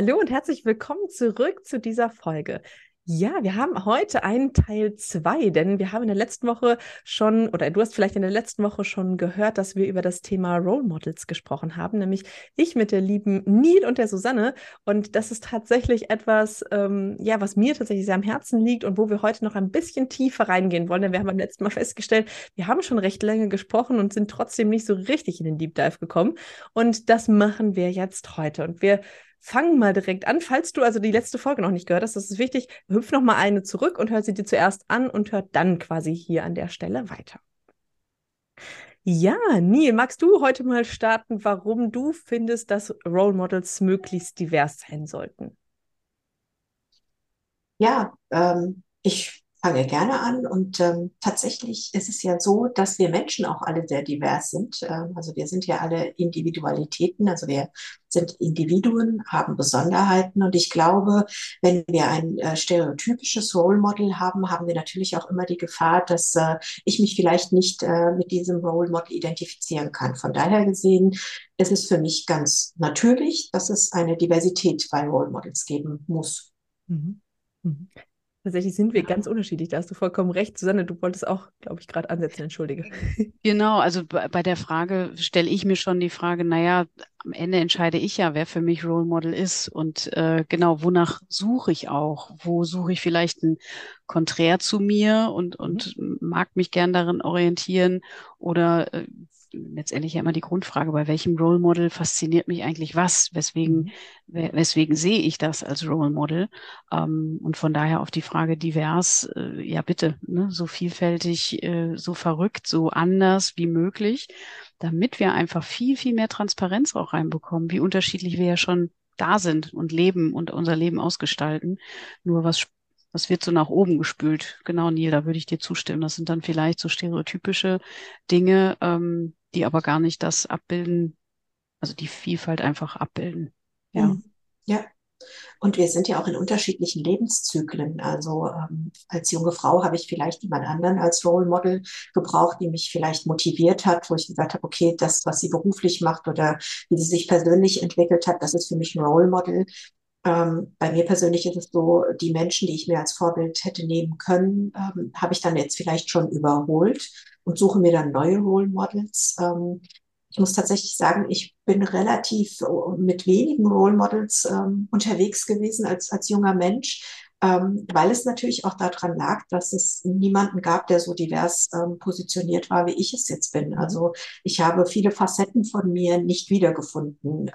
Hallo und herzlich willkommen zurück zu dieser Folge. Ja, wir haben heute einen Teil 2, denn wir haben in der letzten Woche schon, oder du hast vielleicht in der letzten Woche schon gehört, dass wir über das Thema Role Models gesprochen haben, nämlich ich mit der lieben Neil und der Susanne. Und das ist tatsächlich etwas, ähm, ja, was mir tatsächlich sehr am Herzen liegt und wo wir heute noch ein bisschen tiefer reingehen wollen. Denn wir haben beim letzten Mal festgestellt, wir haben schon recht lange gesprochen und sind trotzdem nicht so richtig in den Deep Dive gekommen. Und das machen wir jetzt heute. Und wir fang mal direkt an. Falls du also die letzte Folge noch nicht gehört hast, das ist wichtig, hüpf noch mal eine zurück und hör sie dir zuerst an und hör dann quasi hier an der Stelle weiter. Ja, Neil, magst du heute mal starten, warum du findest, dass Role Models möglichst divers sein sollten? Ja, ähm, ich fange gerne an und ähm, tatsächlich ist es ja so, dass wir Menschen auch alle sehr divers sind. Ähm, also wir sind ja alle Individualitäten, also wir sind Individuen, haben Besonderheiten und ich glaube, wenn wir ein äh, stereotypisches Role Model haben, haben wir natürlich auch immer die Gefahr, dass äh, ich mich vielleicht nicht äh, mit diesem Role Model identifizieren kann. Von daher gesehen ist es für mich ganz natürlich, dass es eine Diversität bei Role Models geben muss. Mhm. Mhm. Tatsächlich sind wir ganz unterschiedlich. Da hast du vollkommen recht. Susanne, du wolltest auch, glaube ich, gerade ansetzen, entschuldige. Genau, also bei der Frage stelle ich mir schon die Frage, naja, am Ende entscheide ich ja, wer für mich Role Model ist. Und äh, genau, wonach suche ich auch? Wo suche ich vielleicht ein Konträr zu mir und, und mhm. mag mich gern darin orientieren? Oder äh, letztendlich ja immer die Grundfrage, bei welchem Role Model fasziniert mich eigentlich was? Weswegen, mhm. weswegen sehe ich das als Role Model? Ähm, und von daher auf die Frage divers, äh, ja bitte, ne, so vielfältig, äh, so verrückt, so anders wie möglich, damit wir einfach viel, viel mehr Transparenz auch reinbekommen, wie unterschiedlich wir ja schon da sind und leben und unser Leben ausgestalten. Nur was was wird so nach oben gespült? Genau, Neil, da würde ich dir zustimmen. Das sind dann vielleicht so stereotypische Dinge, ähm, die aber gar nicht das abbilden, also die Vielfalt einfach abbilden. Ja. Mhm. Ja. Und wir sind ja auch in unterschiedlichen Lebenszyklen. Also ähm, als junge Frau habe ich vielleicht jemand anderen als Role Model gebraucht, die mich vielleicht motiviert hat, wo ich gesagt habe, okay, das, was sie beruflich macht oder wie sie sich persönlich entwickelt hat, das ist für mich ein Role Model. Ähm, bei mir persönlich ist es so, die Menschen, die ich mir als Vorbild hätte nehmen können, ähm, habe ich dann jetzt vielleicht schon überholt und suche mir dann neue Role Models. Ähm, ich muss tatsächlich sagen, ich bin relativ äh, mit wenigen Role Models ähm, unterwegs gewesen als, als junger Mensch, ähm, weil es natürlich auch daran lag, dass es niemanden gab, der so divers ähm, positioniert war, wie ich es jetzt bin. Mhm. Also ich habe viele Facetten von mir nicht wiedergefunden.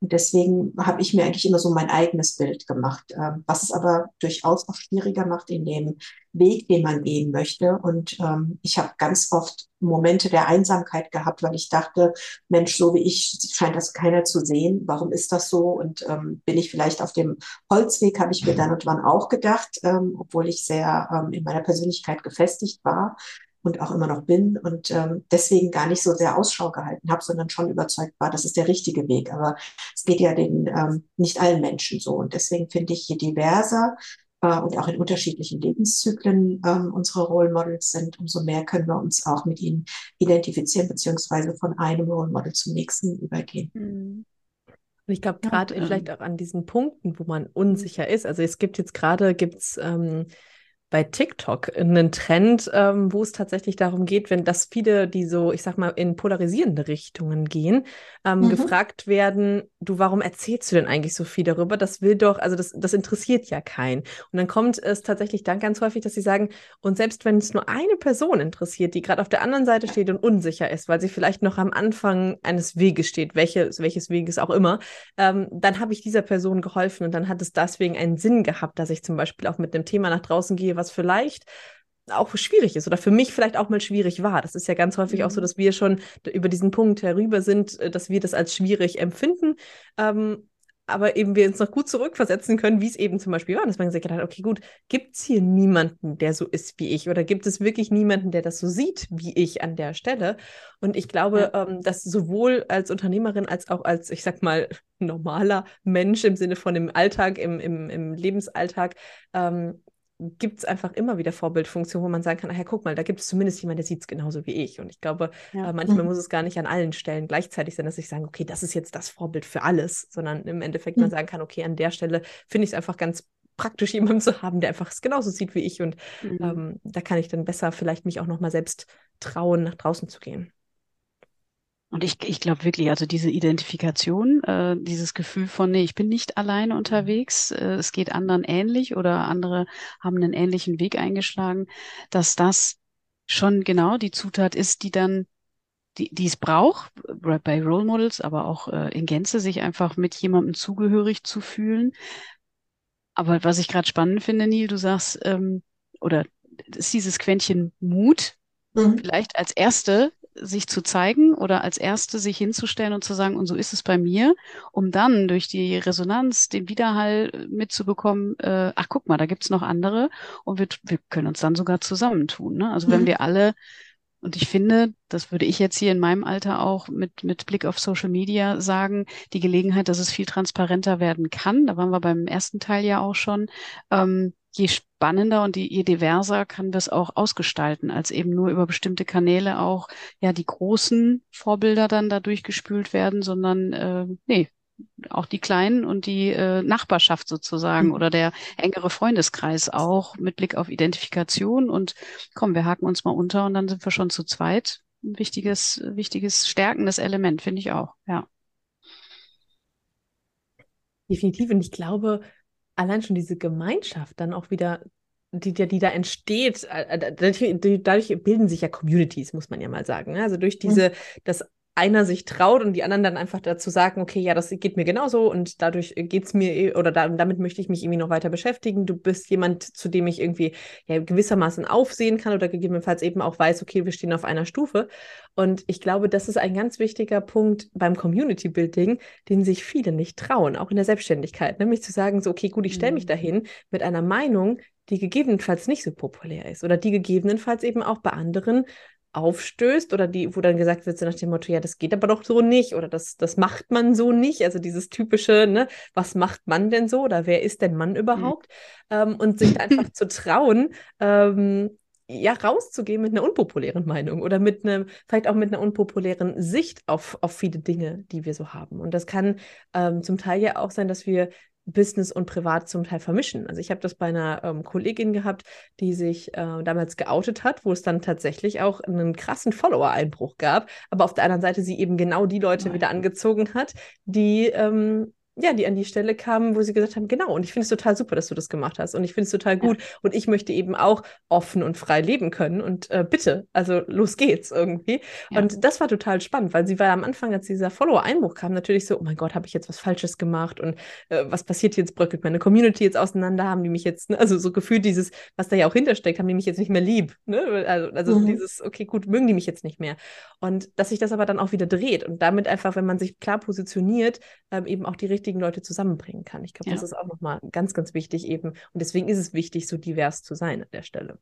Und deswegen habe ich mir eigentlich immer so mein eigenes Bild gemacht, ähm, was es aber durchaus auch schwieriger macht in dem Weg, den man gehen möchte. Und ähm, ich habe ganz oft Momente der Einsamkeit gehabt, weil ich dachte, Mensch, so wie ich scheint das keiner zu sehen. Warum ist das so? Und ähm, bin ich vielleicht auf dem Holzweg, habe ich mir dann und wann auch gedacht, ähm, obwohl ich sehr ähm, in meiner Persönlichkeit gefestigt war und auch immer noch bin und ähm, deswegen gar nicht so sehr Ausschau gehalten habe, sondern schon überzeugt war, das ist der richtige Weg. Aber es geht ja den ähm, nicht allen Menschen so. Und deswegen finde ich, je diverser äh, und auch in unterschiedlichen Lebenszyklen ähm, unsere Role Models sind, umso mehr können wir uns auch mit ihnen identifizieren, beziehungsweise von einem Role Model zum nächsten übergehen. Mhm. Und ich glaube, gerade ja, vielleicht auch an diesen Punkten, wo man unsicher ist. Also es gibt jetzt gerade, gibt's ähm, bei TikTok einen Trend, ähm, wo es tatsächlich darum geht, wenn das viele, die so, ich sag mal, in polarisierende Richtungen gehen, ähm, mhm. gefragt werden, du, warum erzählst du denn eigentlich so viel darüber? Das will doch, also das, das interessiert ja keinen. Und dann kommt es tatsächlich dann ganz häufig, dass sie sagen, und selbst wenn es nur eine Person interessiert, die gerade auf der anderen Seite steht und unsicher ist, weil sie vielleicht noch am Anfang eines Weges steht, welches, welches Weges auch immer, ähm, dann habe ich dieser Person geholfen und dann hat es deswegen einen Sinn gehabt, dass ich zum Beispiel auch mit einem Thema nach draußen gehe, was vielleicht auch schwierig ist oder für mich vielleicht auch mal schwierig war. Das ist ja ganz häufig mhm. auch so, mhm. dass wir schon über diesen Punkt herüber sind, äh, dass wir das als schwierig empfinden. Ähm, aber eben wir uns noch gut zurückversetzen können, wie es eben zum Beispiel war. dass man gesagt hat, okay, gut, gibt es hier niemanden, der so ist wie ich? Oder gibt es wirklich niemanden, der das so sieht wie ich an der Stelle? Und ich glaube, ja. ähm, dass sowohl als Unternehmerin als auch als, ich sag mal, normaler Mensch im Sinne von dem Alltag, im, im, im Lebensalltag, ähm, gibt es einfach immer wieder Vorbildfunktionen, wo man sagen kann, ach ja, guck mal, da gibt es zumindest jemanden, der sieht es genauso wie ich. Und ich glaube, ja. äh, manchmal muss es gar nicht an allen Stellen gleichzeitig sein, dass ich sage, okay, das ist jetzt das Vorbild für alles, sondern im Endeffekt mhm. man sagen kann, okay, an der Stelle finde ich es einfach ganz praktisch, jemanden zu haben, der einfach es genauso sieht wie ich. Und mhm. ähm, da kann ich dann besser vielleicht mich auch nochmal selbst trauen, nach draußen zu gehen. Und ich, ich glaube wirklich, also diese Identifikation, äh, dieses Gefühl von, nee, ich bin nicht alleine unterwegs, äh, es geht anderen ähnlich oder andere haben einen ähnlichen Weg eingeschlagen, dass das schon genau die Zutat ist, die dann, die, die es braucht, bei Role Models, aber auch äh, in Gänze, sich einfach mit jemandem zugehörig zu fühlen. Aber was ich gerade spannend finde, Neil, du sagst, ähm, oder ist dieses Quäntchen Mut, mhm. vielleicht als erste sich zu zeigen oder als Erste sich hinzustellen und zu sagen, und so ist es bei mir, um dann durch die Resonanz den Widerhall mitzubekommen, äh, ach guck mal, da gibt's noch andere und wir, wir können uns dann sogar zusammentun. Ne? Also mhm. wenn wir alle, und ich finde, das würde ich jetzt hier in meinem Alter auch mit, mit Blick auf Social Media sagen, die Gelegenheit, dass es viel transparenter werden kann, da waren wir beim ersten Teil ja auch schon, ähm, je spannender und je diverser kann das auch ausgestalten, als eben nur über bestimmte Kanäle auch ja die großen Vorbilder dann da durchgespült werden, sondern äh, nee, auch die Kleinen und die äh, Nachbarschaft sozusagen mhm. oder der engere Freundeskreis auch mit Blick auf Identifikation und komm, wir haken uns mal unter und dann sind wir schon zu zweit. Ein wichtiges, wichtiges, stärkendes Element, finde ich auch, ja. Definitiv. Und ich glaube, allein schon diese Gemeinschaft dann auch wieder, die, die, die da entsteht, äh, äh, dadurch bilden sich ja Communities, muss man ja mal sagen. Ne? Also durch mhm. diese, das einer sich traut und die anderen dann einfach dazu sagen, okay, ja, das geht mir genauso und dadurch geht es mir eh, oder da, damit möchte ich mich irgendwie noch weiter beschäftigen. Du bist jemand, zu dem ich irgendwie ja, gewissermaßen aufsehen kann oder gegebenenfalls eben auch weiß, okay, wir stehen auf einer Stufe. Und ich glaube, das ist ein ganz wichtiger Punkt beim Community Building, den sich viele nicht trauen, auch in der Selbstständigkeit, nämlich zu sagen, so, okay, gut, ich stelle mich mhm. dahin mit einer Meinung, die gegebenenfalls nicht so populär ist oder die gegebenenfalls eben auch bei anderen aufstößt oder die, wo dann gesagt wird, so nach dem Motto, ja, das geht aber doch so nicht oder das, das macht man so nicht. Also dieses typische, ne, was macht man denn so oder wer ist denn Mann überhaupt? Mhm. Ähm, und sich einfach zu trauen, ähm, ja, rauszugehen mit einer unpopulären Meinung oder mit einem, vielleicht auch mit einer unpopulären Sicht auf, auf viele Dinge, die wir so haben. Und das kann ähm, zum Teil ja auch sein, dass wir Business und Privat zum Teil vermischen. Also ich habe das bei einer ähm, Kollegin gehabt, die sich äh, damals geoutet hat, wo es dann tatsächlich auch einen krassen Follower-Einbruch gab, aber auf der anderen Seite sie eben genau die Leute Nein. wieder angezogen hat, die ähm, ja, die an die Stelle kamen, wo sie gesagt haben, genau, und ich finde es total super, dass du das gemacht hast und ich finde es total gut ja. und ich möchte eben auch offen und frei leben können und äh, bitte, also los geht's irgendwie. Ja. Und das war total spannend, weil sie war am Anfang, als dieser Follower-Einbruch kam, natürlich so, oh mein Gott, habe ich jetzt was Falsches gemacht und äh, was passiert jetzt, bröckelt meine Community jetzt auseinander, haben die mich jetzt, ne? also so gefühlt dieses, was da ja auch hintersteckt, haben die mich jetzt nicht mehr lieb, ne? also, also mhm. dieses, okay, gut, mögen die mich jetzt nicht mehr. Und dass sich das aber dann auch wieder dreht und damit einfach, wenn man sich klar positioniert, ähm, eben auch die richtige richtigen Leute zusammenbringen kann. Ich glaube, ja. das ist auch nochmal ganz, ganz wichtig eben. Und deswegen ist es wichtig, so divers zu sein an der Stelle.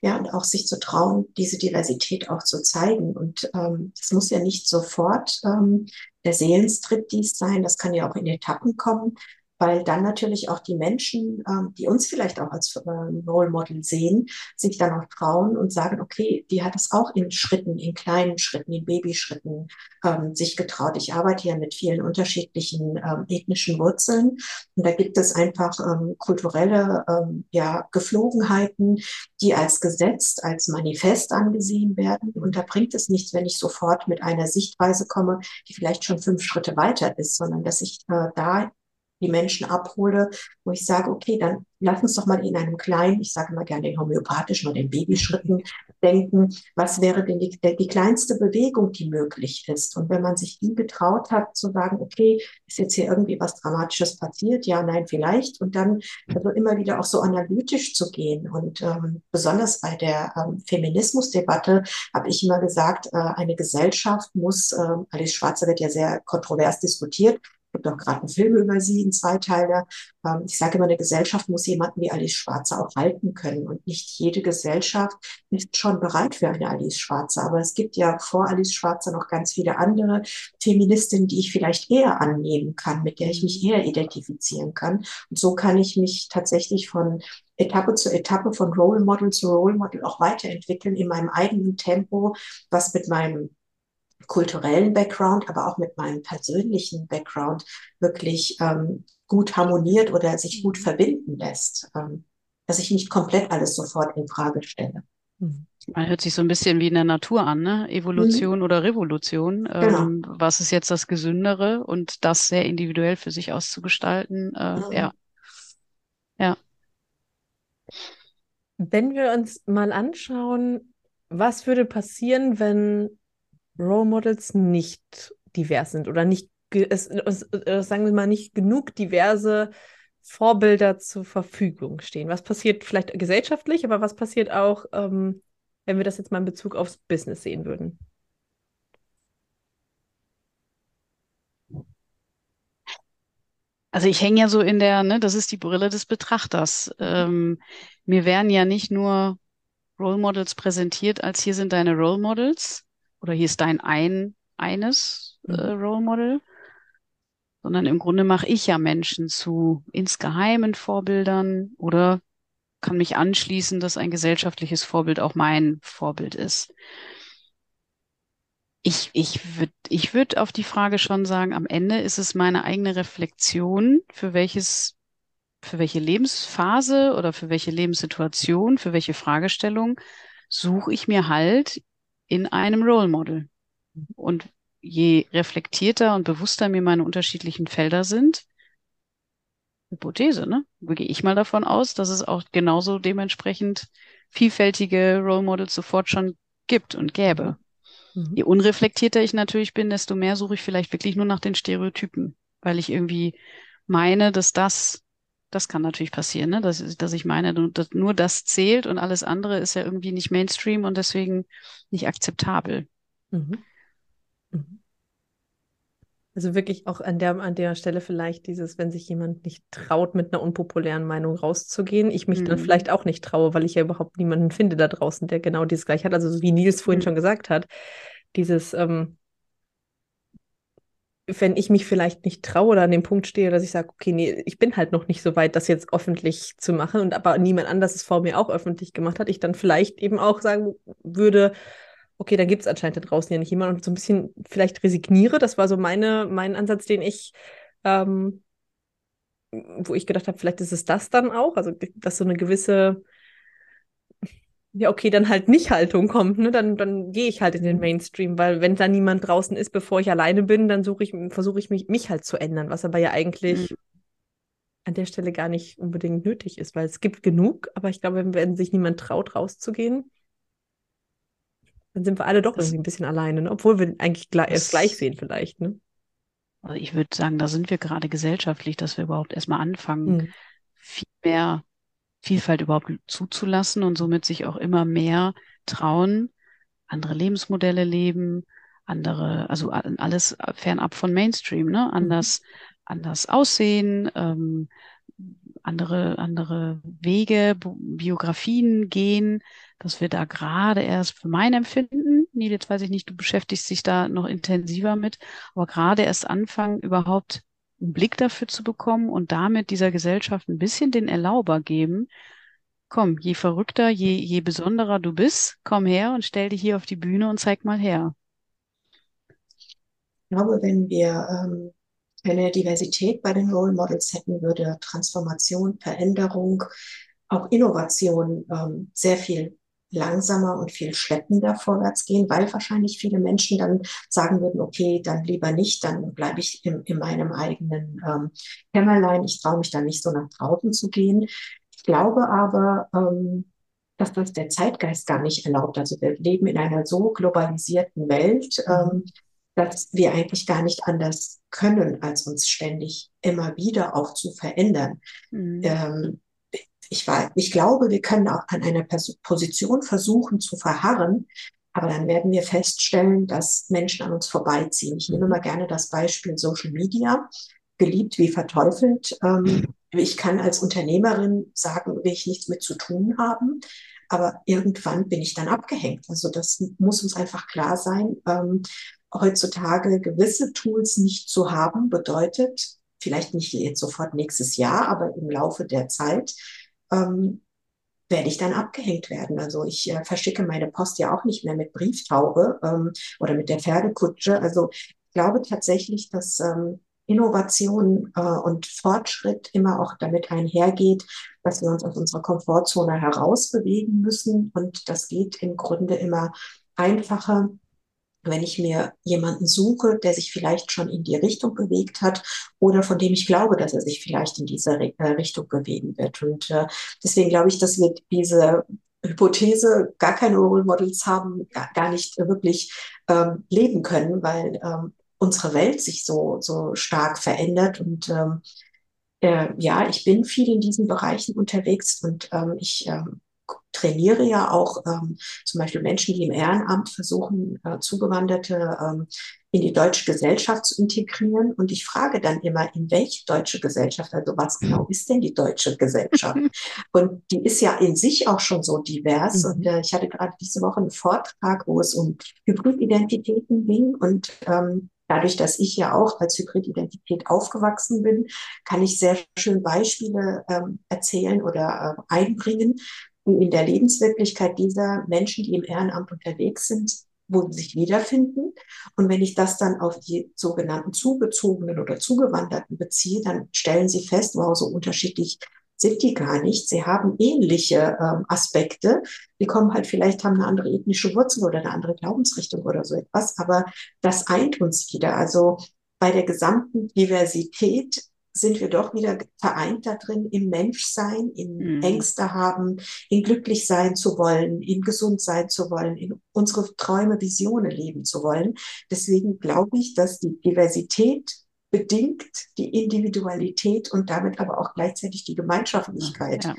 Ja, und auch sich zu trauen, diese Diversität auch zu zeigen. Und ähm, das muss ja nicht sofort ähm, der Seelenstriptease sein, das kann ja auch in Etappen kommen weil dann natürlich auch die Menschen, ähm, die uns vielleicht auch als äh, Role Model sehen, sich dann auch trauen und sagen, okay, die hat es auch in Schritten, in kleinen Schritten, in Babyschritten ähm, sich getraut. Ich arbeite ja mit vielen unterschiedlichen ähm, ethnischen Wurzeln und da gibt es einfach ähm, kulturelle ähm, ja, Geflogenheiten, die als Gesetz, als Manifest angesehen werden. Und da bringt es nichts, wenn ich sofort mit einer Sichtweise komme, die vielleicht schon fünf Schritte weiter ist, sondern dass ich äh, da die Menschen abhole, wo ich sage, okay, dann lass uns doch mal in einem kleinen, ich sage mal gerne den homöopathischen oder den Babyschritten denken, was wäre denn die, die kleinste Bewegung, die möglich ist? Und wenn man sich die getraut hat, zu sagen, okay, ist jetzt hier irgendwie was Dramatisches passiert? Ja, nein, vielleicht. Und dann also immer wieder auch so analytisch zu gehen. Und ähm, besonders bei der ähm, Feminismusdebatte habe ich immer gesagt, äh, eine Gesellschaft muss, äh, Alice Schwarzer wird ja sehr kontrovers diskutiert, gibt auch gerade einen Film über sie, einen Zweiteiler. Ähm, ich sage immer, eine Gesellschaft muss jemanden wie Alice Schwarzer auch halten können. Und nicht jede Gesellschaft ist schon bereit für eine Alice Schwarzer. Aber es gibt ja vor Alice Schwarzer noch ganz viele andere Feministinnen, die ich vielleicht eher annehmen kann, mit der ich mich eher identifizieren kann. Und so kann ich mich tatsächlich von Etappe zu Etappe, von Role Model zu Role Model auch weiterentwickeln in meinem eigenen Tempo, was mit meinem kulturellen Background, aber auch mit meinem persönlichen Background wirklich ähm, gut harmoniert oder sich gut mhm. verbinden lässt, ähm, dass ich nicht komplett alles sofort in Frage stelle. Mhm. Man hört sich so ein bisschen wie in der Natur an, ne? Evolution mhm. oder Revolution. Genau. Ähm, was ist jetzt das Gesündere und das sehr individuell für sich auszugestalten? Äh, mhm. Ja. Ja. Wenn wir uns mal anschauen, was würde passieren, wenn Role Models nicht divers sind oder nicht, es, es, es, sagen wir mal, nicht genug diverse Vorbilder zur Verfügung stehen. Was passiert vielleicht gesellschaftlich, aber was passiert auch, ähm, wenn wir das jetzt mal in Bezug aufs Business sehen würden? Also ich hänge ja so in der, ne, das ist die Brille des Betrachters. Ähm, mir werden ja nicht nur Role Models präsentiert, als hier sind deine Role Models, oder hier ist dein ein, eines äh, mhm. Role Model, sondern im Grunde mache ich ja Menschen zu insgeheimen Vorbildern oder kann mich anschließen, dass ein gesellschaftliches Vorbild auch mein Vorbild ist. Ich, ich würde ich würd auf die Frage schon sagen, am Ende ist es meine eigene Reflexion, für welches, für welche Lebensphase oder für welche Lebenssituation, für welche Fragestellung suche ich mir halt in einem Role Model. Und je reflektierter und bewusster mir meine unterschiedlichen Felder sind, Hypothese, ne? Gehe ich mal davon aus, dass es auch genauso dementsprechend vielfältige Role Models sofort schon gibt und gäbe. Mhm. Je unreflektierter ich natürlich bin, desto mehr suche ich vielleicht wirklich nur nach den Stereotypen, weil ich irgendwie meine, dass das das kann natürlich passieren, ne? dass, dass ich meine, nur das zählt und alles andere ist ja irgendwie nicht Mainstream und deswegen nicht akzeptabel. Mhm. Mhm. Also wirklich auch an der, an der Stelle vielleicht dieses, wenn sich jemand nicht traut, mit einer unpopulären Meinung rauszugehen, ich mich mhm. dann vielleicht auch nicht traue, weil ich ja überhaupt niemanden finde da draußen, der genau dieses gleich hat. Also wie Nils vorhin mhm. schon gesagt hat, dieses, ähm, wenn ich mich vielleicht nicht traue oder an dem Punkt stehe, dass ich sage, okay, nee, ich bin halt noch nicht so weit, das jetzt öffentlich zu machen und aber niemand anders es vor mir auch öffentlich gemacht hat, ich dann vielleicht eben auch sagen würde, okay, da gibt es anscheinend da draußen ja nicht jemanden und so ein bisschen vielleicht resigniere. Das war so meine, mein Ansatz, den ich, ähm, wo ich gedacht habe, vielleicht ist es das dann auch, also dass so eine gewisse ja, okay, dann halt nicht Haltung kommt, ne? Dann, dann gehe ich halt in den Mainstream, weil wenn da niemand draußen ist, bevor ich alleine bin, dann suche ich, versuche ich mich, mich halt zu ändern, was aber ja eigentlich mhm. an der Stelle gar nicht unbedingt nötig ist, weil es gibt genug, aber ich glaube, wenn, sich niemand traut, rauszugehen, dann sind wir alle doch das, irgendwie ein bisschen alleine, ne? obwohl wir eigentlich gleich, es gleich sehen vielleicht, ne? Also ich würde sagen, da sind wir gerade gesellschaftlich, dass wir überhaupt erstmal anfangen, mhm. viel mehr Vielfalt überhaupt zuzulassen und somit sich auch immer mehr trauen, andere Lebensmodelle leben, andere, also alles fernab von Mainstream, ne? Anders, mhm. anders aussehen, ähm, andere, andere Wege, Biografien gehen, dass wir da gerade erst für mein Empfinden, nee, jetzt weiß ich nicht, du beschäftigst dich da noch intensiver mit, aber gerade erst anfangen, überhaupt einen Blick dafür zu bekommen und damit dieser Gesellschaft ein bisschen den Erlauber geben, komm, je verrückter, je, je besonderer du bist, komm her und stell dich hier auf die Bühne und zeig mal her. Ich glaube, wenn wir ähm, eine Diversität bei den Role Models hätten, würde Transformation, Veränderung, auch Innovation ähm, sehr viel langsamer und viel schleppender vorwärts gehen, weil wahrscheinlich viele Menschen dann sagen würden, okay, dann lieber nicht, dann bleibe ich in, in meinem eigenen ähm, Kämmerlein, ich traue mich dann nicht so nach draußen zu gehen. Ich glaube aber, ähm, dass das der Zeitgeist gar nicht erlaubt. Also wir leben in einer so globalisierten Welt, ähm, dass wir eigentlich gar nicht anders können, als uns ständig immer wieder auch zu verändern. Mhm. Ähm, ich, war, ich glaube, wir können auch an einer Position versuchen zu verharren, aber dann werden wir feststellen, dass Menschen an uns vorbeiziehen. Ich nehme mhm. mal gerne das Beispiel Social Media. geliebt wie verteufelt. Ähm, ich kann als Unternehmerin sagen, will ich nichts mit zu tun haben. Aber irgendwann bin ich dann abgehängt. Also das muss uns einfach klar sein. Ähm, heutzutage gewisse Tools nicht zu haben, bedeutet, vielleicht nicht jetzt sofort nächstes Jahr, aber im Laufe der Zeit, ähm, werde ich dann abgehängt werden. Also ich äh, verschicke meine Post ja auch nicht mehr mit Brieftaube ähm, oder mit der Pferdekutsche. Also ich glaube tatsächlich, dass ähm, Innovation äh, und Fortschritt immer auch damit einhergeht, dass wir uns aus unserer Komfortzone herausbewegen müssen. Und das geht im Grunde immer einfacher, wenn ich mir jemanden suche, der sich vielleicht schon in die Richtung bewegt hat oder von dem ich glaube, dass er sich vielleicht in diese äh, Richtung bewegen wird. Und äh, deswegen glaube ich, dass wir diese Hypothese, gar keine Role Models haben, gar, nicht wirklich ähm, leben können, weil ähm, unsere Welt sich so, so stark verändert. Und ähm, äh, ja, ich bin viel in diesen Bereichen unterwegs und ähm, ich ähm, trainiere ja auch ähm, zum Beispiel Menschen, die im Ehrenamt versuchen, äh, Zugewanderte ähm, in die deutsche Gesellschaft zu integrieren. Und ich frage dann immer, in welche deutsche Gesellschaft, also was genau ist denn die deutsche Gesellschaft? und die ist ja in sich auch schon so divers. Mhm. Und äh, ich hatte gerade diese Woche einen Vortrag, wo es um Hybrididentitäten ging und ähm, Dadurch, dass ich ja auch als Hybrididentität aufgewachsen bin, kann ich sehr schön Beispiele ähm, erzählen oder äh, einbringen, in der Lebenswirklichkeit dieser Menschen, die im Ehrenamt unterwegs sind, wo sie sich wiederfinden. Und wenn ich das dann auf die sogenannten Zugezogenen oder Zugewanderten beziehe, dann stellen sie fest, wow, so unterschiedlich sind die gar nicht. Sie haben ähnliche ähm, Aspekte. Die kommen halt vielleicht, haben eine andere ethnische Wurzel oder eine andere Glaubensrichtung oder so etwas. Aber das eint uns wieder. Also bei der gesamten Diversität sind wir doch wieder vereint da drin, im Menschsein, in mhm. Ängste haben, in glücklich sein zu wollen, in gesund sein zu wollen, in unsere Träume, Visionen leben zu wollen. Deswegen glaube ich, dass die Diversität bedingt die Individualität und damit aber auch gleichzeitig die Gemeinschaftlichkeit ja.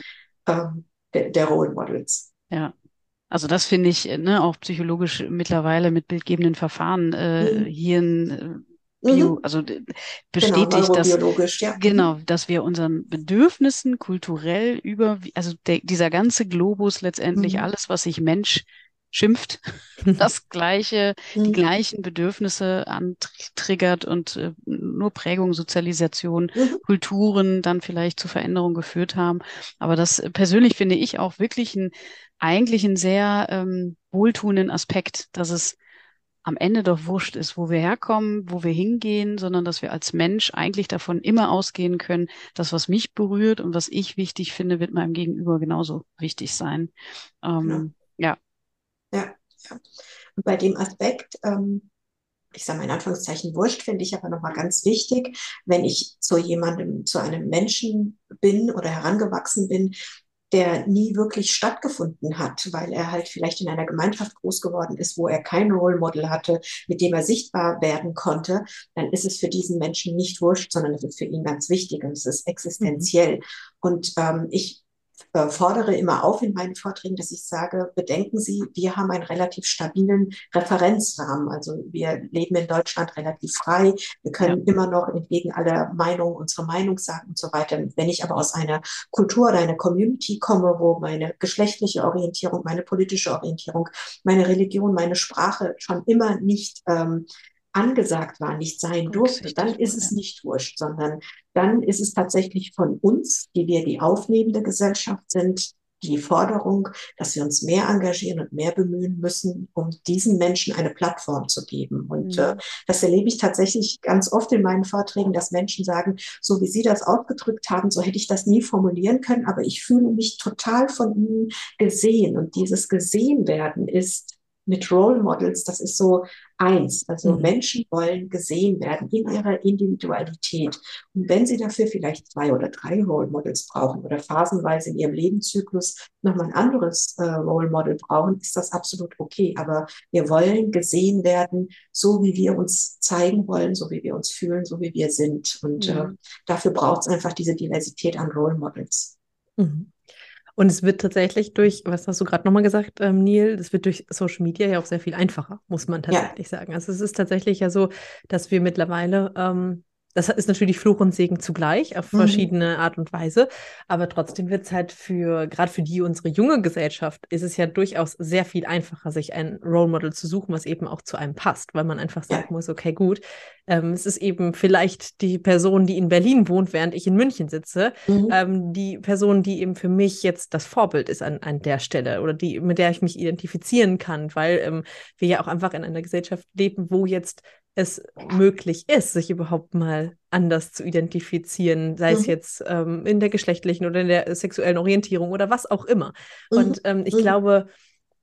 ähm, der, der Role Models. Ja, also das finde ich ne, auch psychologisch mittlerweile mit bildgebenden Verfahren äh, mhm. hier ein Bio, mhm. also bestätigt, genau, dass, ja. genau, dass wir unseren Bedürfnissen kulturell über, also der, dieser ganze Globus letztendlich mhm. alles, was sich Mensch schimpft, das gleiche, mhm. die gleichen Bedürfnisse antriggert und äh, nur Prägung, Sozialisation, mhm. Kulturen dann vielleicht zu Veränderungen geführt haben. Aber das persönlich finde ich auch wirklich ein, eigentlich einen sehr ähm, wohltuenden Aspekt, dass es am Ende doch wurscht ist, wo wir herkommen, wo wir hingehen, sondern dass wir als Mensch eigentlich davon immer ausgehen können, dass was mich berührt und was ich wichtig finde, wird meinem Gegenüber genauso wichtig sein. Ähm, ja. ja. Ja, Und bei dem Aspekt, ähm, ich sage mal in Anführungszeichen wurscht, finde ich aber nochmal ganz wichtig, wenn ich zu jemandem, zu einem Menschen bin oder herangewachsen bin, der nie wirklich stattgefunden hat, weil er halt vielleicht in einer Gemeinschaft groß geworden ist, wo er kein Role Model hatte, mit dem er sichtbar werden konnte, dann ist es für diesen Menschen nicht wurscht, sondern es ist für ihn ganz wichtig und es ist existenziell. Mhm. Und ähm, ich äh, fordere immer auf in meinen Vorträgen, dass ich sage, bedenken Sie, wir haben einen relativ stabilen Referenzrahmen. Also wir leben in Deutschland relativ frei. Wir können ja. immer noch entgegen aller Meinungen unsere Meinung sagen und so weiter. Wenn ich aber aus einer Kultur oder einer Community komme, wo meine geschlechtliche Orientierung, meine politische Orientierung, meine Religion, meine Sprache schon immer nicht ähm, angesagt war, nicht sein durfte, dann ist es nicht wurscht, sondern dann ist es tatsächlich von uns, die wir die aufnehmende Gesellschaft sind, die Forderung, dass wir uns mehr engagieren und mehr bemühen müssen, um diesen Menschen eine Plattform zu geben. Und mhm. äh, das erlebe ich tatsächlich ganz oft in meinen Vorträgen, dass Menschen sagen, so wie Sie das ausgedrückt haben, so hätte ich das nie formulieren können, aber ich fühle mich total von Ihnen gesehen. Und dieses gesehen werden ist mit Role Models, das ist so eins. Also mhm. Menschen wollen gesehen werden in ihrer Individualität. Und wenn sie dafür vielleicht zwei oder drei Role Models brauchen oder phasenweise in ihrem Lebenszyklus nochmal ein anderes äh, Role Model brauchen, ist das absolut okay. Aber wir wollen gesehen werden, so wie wir uns zeigen wollen, so wie wir uns fühlen, so wie wir sind. Und mhm. äh, dafür braucht es einfach diese Diversität an Role Models. Mhm. Und es wird tatsächlich durch, was hast du gerade nochmal gesagt, ähm, Neil, das wird durch Social Media ja auch sehr viel einfacher, muss man tatsächlich ja. sagen. Also es ist tatsächlich ja so, dass wir mittlerweile ähm, das ist natürlich Fluch und Segen zugleich auf mhm. verschiedene Art und Weise. Aber trotzdem wird es halt für, gerade für die unsere junge Gesellschaft, ist es ja durchaus sehr viel einfacher, sich ein Role Model zu suchen, was eben auch zu einem passt, weil man einfach sagen muss, okay, gut, ähm, es ist eben vielleicht die Person, die in Berlin wohnt, während ich in München sitze, mhm. ähm, die Person, die eben für mich jetzt das Vorbild ist an, an der Stelle oder die, mit der ich mich identifizieren kann, weil ähm, wir ja auch einfach in einer Gesellschaft leben, wo jetzt es möglich ist, sich überhaupt mal anders zu identifizieren, sei mhm. es jetzt ähm, in der geschlechtlichen oder in der sexuellen Orientierung oder was auch immer. Mhm. Und ähm, ich mhm. glaube,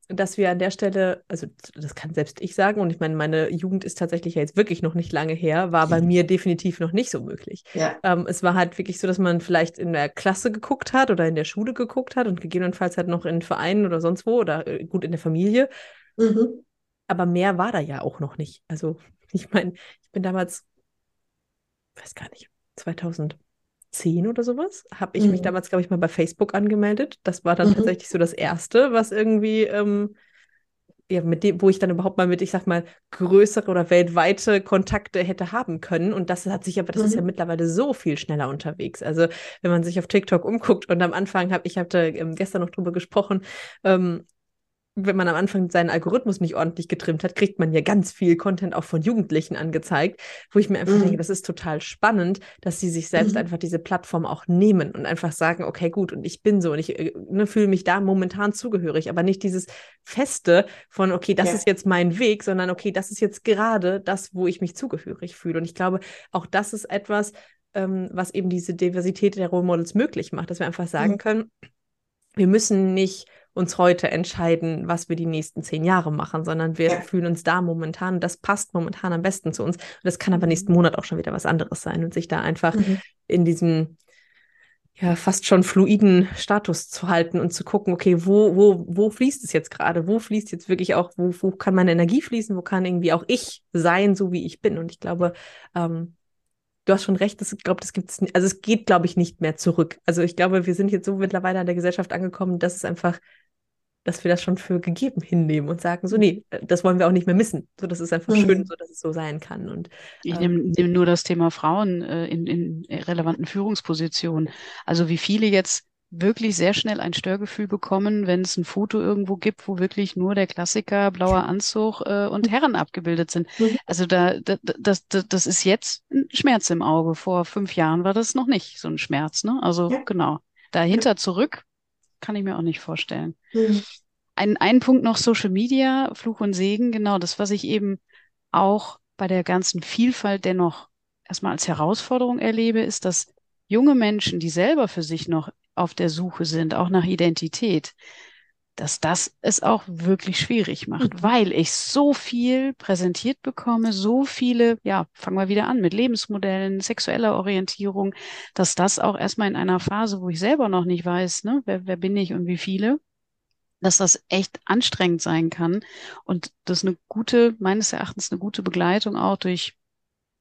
dass wir an der Stelle, also das kann selbst ich sagen, und ich meine, meine Jugend ist tatsächlich ja jetzt wirklich noch nicht lange her, war bei mir definitiv noch nicht so möglich. Ja. Ähm, es war halt wirklich so, dass man vielleicht in der Klasse geguckt hat oder in der Schule geguckt hat und gegebenenfalls halt noch in Vereinen oder sonst wo oder äh, gut in der Familie. Mhm. Aber mehr war da ja auch noch nicht. Also ich meine, ich bin damals, weiß gar nicht, 2010 oder sowas, habe ich mhm. mich damals, glaube ich, mal bei Facebook angemeldet. Das war dann mhm. tatsächlich so das Erste, was irgendwie, ähm, ja, mit dem, wo ich dann überhaupt mal mit, ich sag mal, größere oder weltweite Kontakte hätte haben können. Und das hat sich aber, das mhm. ist ja mhm. mittlerweile so viel schneller unterwegs. Also wenn man sich auf TikTok umguckt und am Anfang habe ich hatte ähm, gestern noch drüber gesprochen, ähm, wenn man am Anfang seinen Algorithmus nicht ordentlich getrimmt hat, kriegt man ja ganz viel Content auch von Jugendlichen angezeigt, wo ich mir einfach mhm. denke, das ist total spannend, dass sie sich selbst mhm. einfach diese Plattform auch nehmen und einfach sagen, okay, gut, und ich bin so und ich äh, ne, fühle mich da momentan zugehörig, aber nicht dieses Feste von, okay, das ja. ist jetzt mein Weg, sondern okay, das ist jetzt gerade das, wo ich mich zugehörig fühle. Und ich glaube, auch das ist etwas, ähm, was eben diese Diversität der Role Models möglich macht, dass wir einfach sagen mhm. können, wir müssen nicht uns heute entscheiden, was wir die nächsten zehn Jahre machen, sondern wir ja. fühlen uns da momentan, das passt momentan am besten zu uns. Und das kann aber nächsten mhm. Monat auch schon wieder was anderes sein und sich da einfach mhm. in diesem ja fast schon fluiden Status zu halten und zu gucken, okay, wo, wo, wo fließt es jetzt gerade? Wo fließt jetzt wirklich auch, wo, wo kann meine Energie fließen? Wo kann irgendwie auch ich sein, so wie ich bin? Und ich glaube, ähm, du hast schon recht, das, ich glaube, das gibt's, also es geht, glaube ich, nicht mehr zurück. Also ich glaube, wir sind jetzt so mittlerweile an der Gesellschaft angekommen, dass es einfach dass wir das schon für gegeben hinnehmen und sagen, so, nee, das wollen wir auch nicht mehr missen. So, das ist einfach mhm. schön, so dass es so sein kann. Und, ich nehme ähm, nehm nur das Thema Frauen äh, in, in relevanten Führungspositionen. Also wie viele jetzt wirklich sehr schnell ein Störgefühl bekommen, wenn es ein Foto irgendwo gibt, wo wirklich nur der Klassiker blauer Anzug äh, und mhm. Herren abgebildet sind. Mhm. Also da, da das, das, das ist jetzt ein Schmerz im Auge. Vor fünf Jahren war das noch nicht so ein Schmerz. Ne? Also ja. genau. Dahinter zurück kann ich mir auch nicht vorstellen. Mhm. Ein, ein Punkt noch Social Media, Fluch und Segen, genau das, was ich eben auch bei der ganzen Vielfalt dennoch erstmal als Herausforderung erlebe, ist, dass junge Menschen, die selber für sich noch auf der Suche sind, auch nach Identität, dass das es auch wirklich schwierig macht, mhm. weil ich so viel präsentiert bekomme, so viele, ja, fangen wir wieder an mit Lebensmodellen, sexueller Orientierung, dass das auch erstmal in einer Phase, wo ich selber noch nicht weiß, ne, wer, wer bin ich und wie viele, dass das echt anstrengend sein kann und das eine gute, meines Erachtens eine gute Begleitung auch durch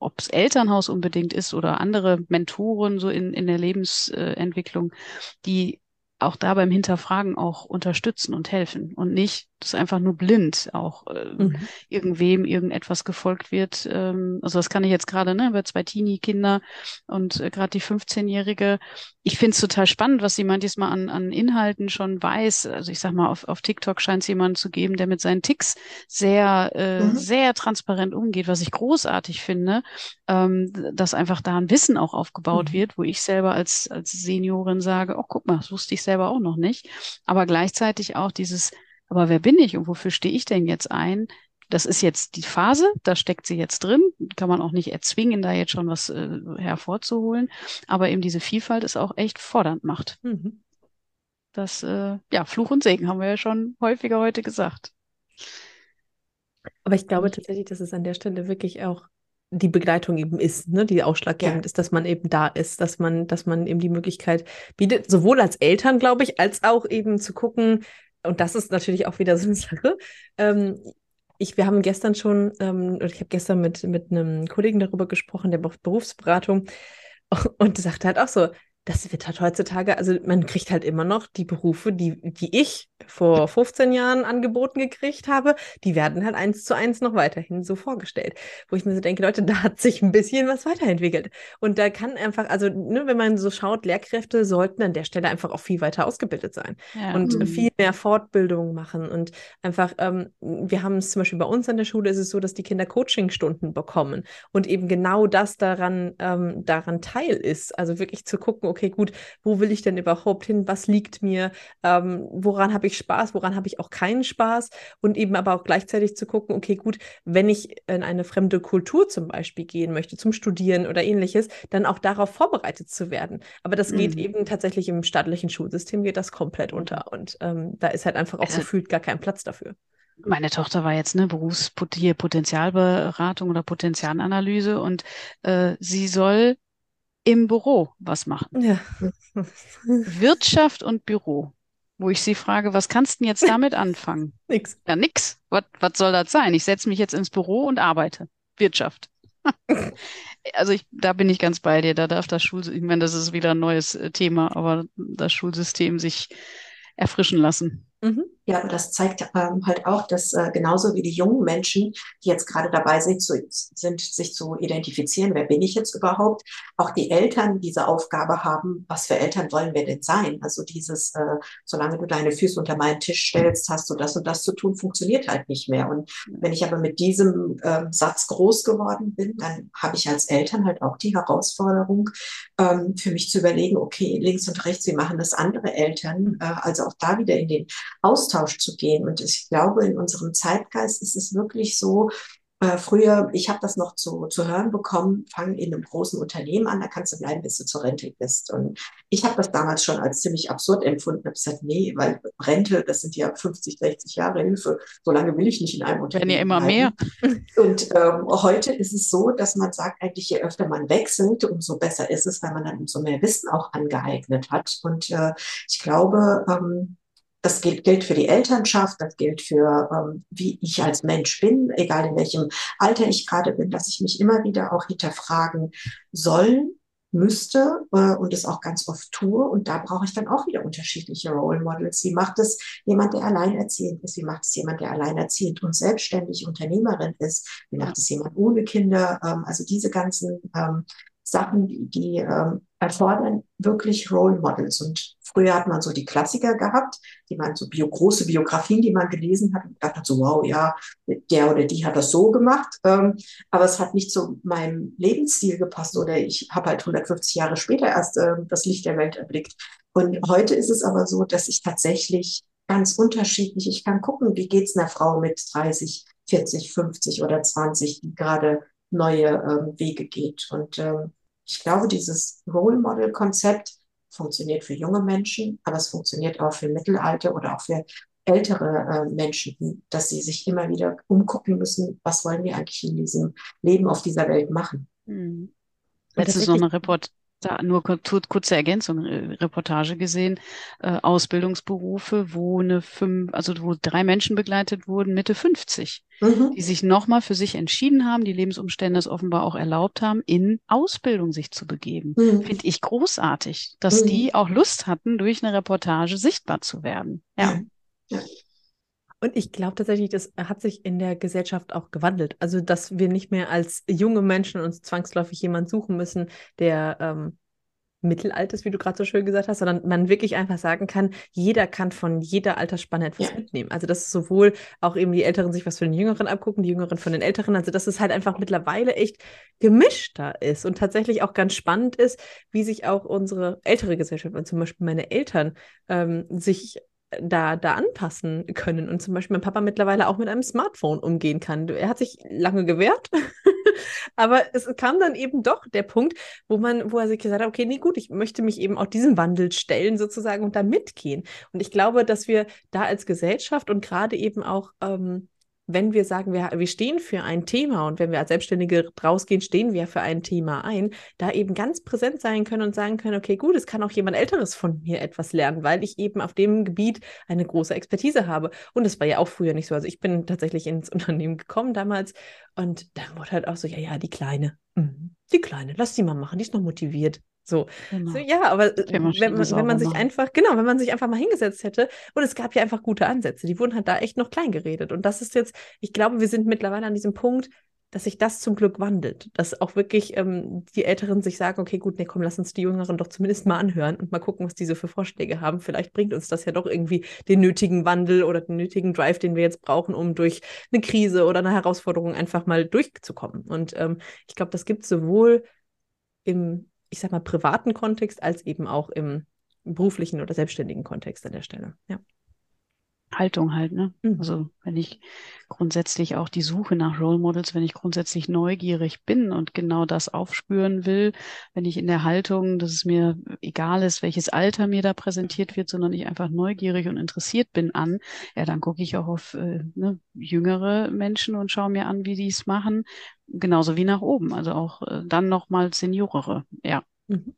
ob es Elternhaus unbedingt ist oder andere Mentoren so in, in der Lebensentwicklung, die auch da beim Hinterfragen auch unterstützen und helfen und nicht, dass einfach nur blind auch äh, mhm. irgendwem irgendetwas gefolgt wird. Ähm, also das kann ich jetzt gerade, ne, über zwei Teenie-Kinder und äh, gerade die 15-Jährige. Ich finde es total spannend, was sie manches Mal an, an Inhalten schon weiß. Also ich sag mal, auf, auf TikTok scheint es jemanden zu geben, der mit seinen Ticks sehr, äh, mhm. sehr transparent umgeht, was ich großartig finde, ähm, dass einfach da ein Wissen auch aufgebaut mhm. wird, wo ich selber als, als Seniorin sage, oh, guck mal, das wusste ich selber auch noch nicht. Aber gleichzeitig auch dieses aber wer bin ich und wofür stehe ich denn jetzt ein? Das ist jetzt die Phase, da steckt sie jetzt drin, kann man auch nicht erzwingen, da jetzt schon was äh, hervorzuholen. Aber eben diese Vielfalt ist auch echt fordernd macht. Mhm. Das, äh, ja, Fluch und Segen haben wir ja schon häufiger heute gesagt. Aber ich glaube tatsächlich, dass es an der Stelle wirklich auch die Begleitung eben ist, ne, die ausschlaggebend ja. ist, dass man eben da ist, dass man, dass man eben die Möglichkeit bietet, sowohl als Eltern, glaube ich, als auch eben zu gucken, und das ist natürlich auch wieder so eine Sache. Ähm, ich, wir haben gestern schon, ähm, ich habe gestern mit, mit einem Kollegen darüber gesprochen, der macht Berufsberatung und sagte halt auch so, das wird halt heutzutage, also man kriegt halt immer noch die Berufe, die, die ich vor 15 Jahren angeboten gekriegt habe, die werden halt eins zu eins noch weiterhin so vorgestellt. Wo ich mir so denke, Leute, da hat sich ein bisschen was weiterentwickelt. Und da kann einfach, also ne, wenn man so schaut, Lehrkräfte sollten an der Stelle einfach auch viel weiter ausgebildet sein ja. und mhm. viel mehr Fortbildung machen. Und einfach, ähm, wir haben es zum Beispiel bei uns an der Schule, ist es so, dass die Kinder Coachingstunden bekommen und eben genau das daran, ähm, daran Teil ist. Also wirklich zu gucken, okay, gut, wo will ich denn überhaupt hin? Was liegt mir? Ähm, woran habe ich Spaß? Woran habe ich auch keinen Spaß? Und eben aber auch gleichzeitig zu gucken, okay, gut, wenn ich in eine fremde Kultur zum Beispiel gehen möchte, zum Studieren oder ähnliches, dann auch darauf vorbereitet zu werden. Aber das mhm. geht eben tatsächlich im staatlichen Schulsystem geht das komplett unter. Und ähm, da ist halt einfach auch also, gefühlt gar kein Platz dafür. Meine Tochter war jetzt eine Berufspotenzialberatung oder Potenzialanalyse und äh, sie soll im Büro was machen. Ja. Wirtschaft und Büro. Wo ich sie frage, was kannst du denn jetzt damit anfangen? nix. Ja, nix. Was, was soll das sein? Ich setze mich jetzt ins Büro und arbeite. Wirtschaft. also ich, da bin ich ganz bei dir. Da darf das Schulsystem, ich meine, das ist wieder ein neues äh, Thema, aber das Schulsystem sich erfrischen lassen. Mhm. Ja, aber das zeigt ähm, halt auch, dass äh, genauso wie die jungen Menschen, die jetzt gerade dabei sind, zu, sind, sich zu identifizieren, wer bin ich jetzt überhaupt, auch die Eltern diese Aufgabe haben, was für Eltern wollen wir denn sein? Also dieses, äh, solange du deine Füße unter meinen Tisch stellst, hast du das und das zu tun, funktioniert halt nicht mehr. Und wenn ich aber mit diesem äh, Satz groß geworden bin, dann habe ich als Eltern halt auch die Herausforderung, ähm, für mich zu überlegen, okay, links und rechts, wie machen das andere Eltern? Äh, also auch da wieder in den Austausch zu gehen. Und ich glaube, in unserem Zeitgeist ist es wirklich so, äh, früher, ich habe das noch zu, zu hören bekommen, fang in einem großen Unternehmen an, da kannst du bleiben, bis du zur Rente bist. Und ich habe das damals schon als ziemlich absurd empfunden, habe gesagt, nee, weil Rente, das sind ja 50, 60 Jahre Hilfe, so lange will ich nicht in einem Unternehmen. Wenn ja immer bleiben. mehr. Und ähm, heute ist es so, dass man sagt, eigentlich je öfter man wechselt, umso besser ist es, weil man dann umso mehr Wissen auch angeeignet hat. Und äh, ich glaube, ähm, das gilt, gilt für die Elternschaft, das gilt für, ähm, wie ich als Mensch bin, egal in welchem Alter ich gerade bin, dass ich mich immer wieder auch hinterfragen soll, müsste äh, und es auch ganz oft tue. Und da brauche ich dann auch wieder unterschiedliche Role Models. Wie macht es jemand, der alleinerziehend ist? Wie macht es jemand, der alleinerziehend und selbstständig Unternehmerin ist? Wie macht es jemand ohne Kinder? Ähm, also diese ganzen ähm, Sachen, die, die ähm, erfordern wirklich Role Models. Und früher hat man so die Klassiker gehabt, die man so bio, große Biografien, die man gelesen hat und gedacht hat, so wow, ja, der oder die hat das so gemacht. Ähm, aber es hat nicht zu meinem Lebensstil gepasst oder ich habe halt 150 Jahre später erst äh, das Licht der Welt erblickt. Und heute ist es aber so, dass ich tatsächlich ganz unterschiedlich, ich kann gucken, wie geht's einer Frau mit 30, 40, 50 oder 20, die gerade neue ähm, Wege geht. Und ähm, ich glaube, dieses Role Model Konzept funktioniert für junge Menschen, aber es funktioniert auch für Mittelalter oder auch für ältere äh, Menschen, dass sie sich immer wieder umgucken müssen, was wollen wir eigentlich in diesem Leben auf dieser Welt machen. Mhm. Letztens noch eine Report da nur kurze Ergänzung, äh, Reportage gesehen, äh, Ausbildungsberufe, wo eine fünf, also wo drei Menschen begleitet wurden, Mitte 50, mhm. die sich nochmal für sich entschieden haben, die Lebensumstände es offenbar auch erlaubt haben, in Ausbildung sich zu begeben. Mhm. Finde ich großartig, dass mhm. die auch Lust hatten, durch eine Reportage sichtbar zu werden. Ja. ja. Und ich glaube tatsächlich, das hat sich in der Gesellschaft auch gewandelt. Also, dass wir nicht mehr als junge Menschen uns zwangsläufig jemand suchen müssen, der ähm, mittelalt ist, wie du gerade so schön gesagt hast, sondern man wirklich einfach sagen kann, jeder kann von jeder Altersspanne etwas ja. mitnehmen. Also, dass sowohl auch eben die Älteren sich was von den Jüngeren abgucken, die Jüngeren von den Älteren. Also, dass es halt einfach mittlerweile echt gemischter ist und tatsächlich auch ganz spannend ist, wie sich auch unsere ältere Gesellschaft, zum Beispiel meine Eltern, ähm, sich da, da anpassen können und zum Beispiel mein Papa mittlerweile auch mit einem Smartphone umgehen kann. Er hat sich lange gewehrt, aber es kam dann eben doch der Punkt, wo man, wo er sich gesagt hat, okay, nee, gut, ich möchte mich eben auch diesem Wandel stellen sozusagen und da mitgehen. Und ich glaube, dass wir da als Gesellschaft und gerade eben auch ähm, wenn wir sagen, wir, wir stehen für ein Thema und wenn wir als Selbstständige rausgehen, stehen wir für ein Thema ein, da eben ganz präsent sein können und sagen können, okay, gut, es kann auch jemand Älteres von mir etwas lernen, weil ich eben auf dem Gebiet eine große Expertise habe. Und das war ja auch früher nicht so. Also ich bin tatsächlich ins Unternehmen gekommen damals und dann wurde halt auch so, ja, ja, die Kleine, mhm. die Kleine, lass die mal machen, die ist noch motiviert. So. Genau. so ja, aber äh, wenn man, wenn man sich machen. einfach, genau, wenn man sich einfach mal hingesetzt hätte, und es gab ja einfach gute Ansätze, die wurden halt da echt noch klein geredet. Und das ist jetzt, ich glaube, wir sind mittlerweile an diesem Punkt, dass sich das zum Glück wandelt. Dass auch wirklich ähm, die Älteren sich sagen, okay, gut, nee, komm, lass uns die Jüngeren doch zumindest mal anhören und mal gucken, was diese für Vorschläge haben. Vielleicht bringt uns das ja doch irgendwie den nötigen Wandel oder den nötigen Drive, den wir jetzt brauchen, um durch eine Krise oder eine Herausforderung einfach mal durchzukommen. Und ähm, ich glaube, das gibt sowohl im, ich sag mal, privaten Kontext als eben auch im beruflichen oder selbstständigen Kontext an der Stelle. Ja. Haltung halt, ne? Mhm. Also wenn ich grundsätzlich auch die Suche nach Role Models, wenn ich grundsätzlich neugierig bin und genau das aufspüren will, wenn ich in der Haltung, dass es mir egal ist, welches Alter mir da präsentiert wird, sondern ich einfach neugierig und interessiert bin an, ja, dann gucke ich auch auf äh, ne, jüngere Menschen und schaue mir an, wie die es machen, genauso wie nach oben, also auch äh, dann nochmal Seniorere, ja. Mhm.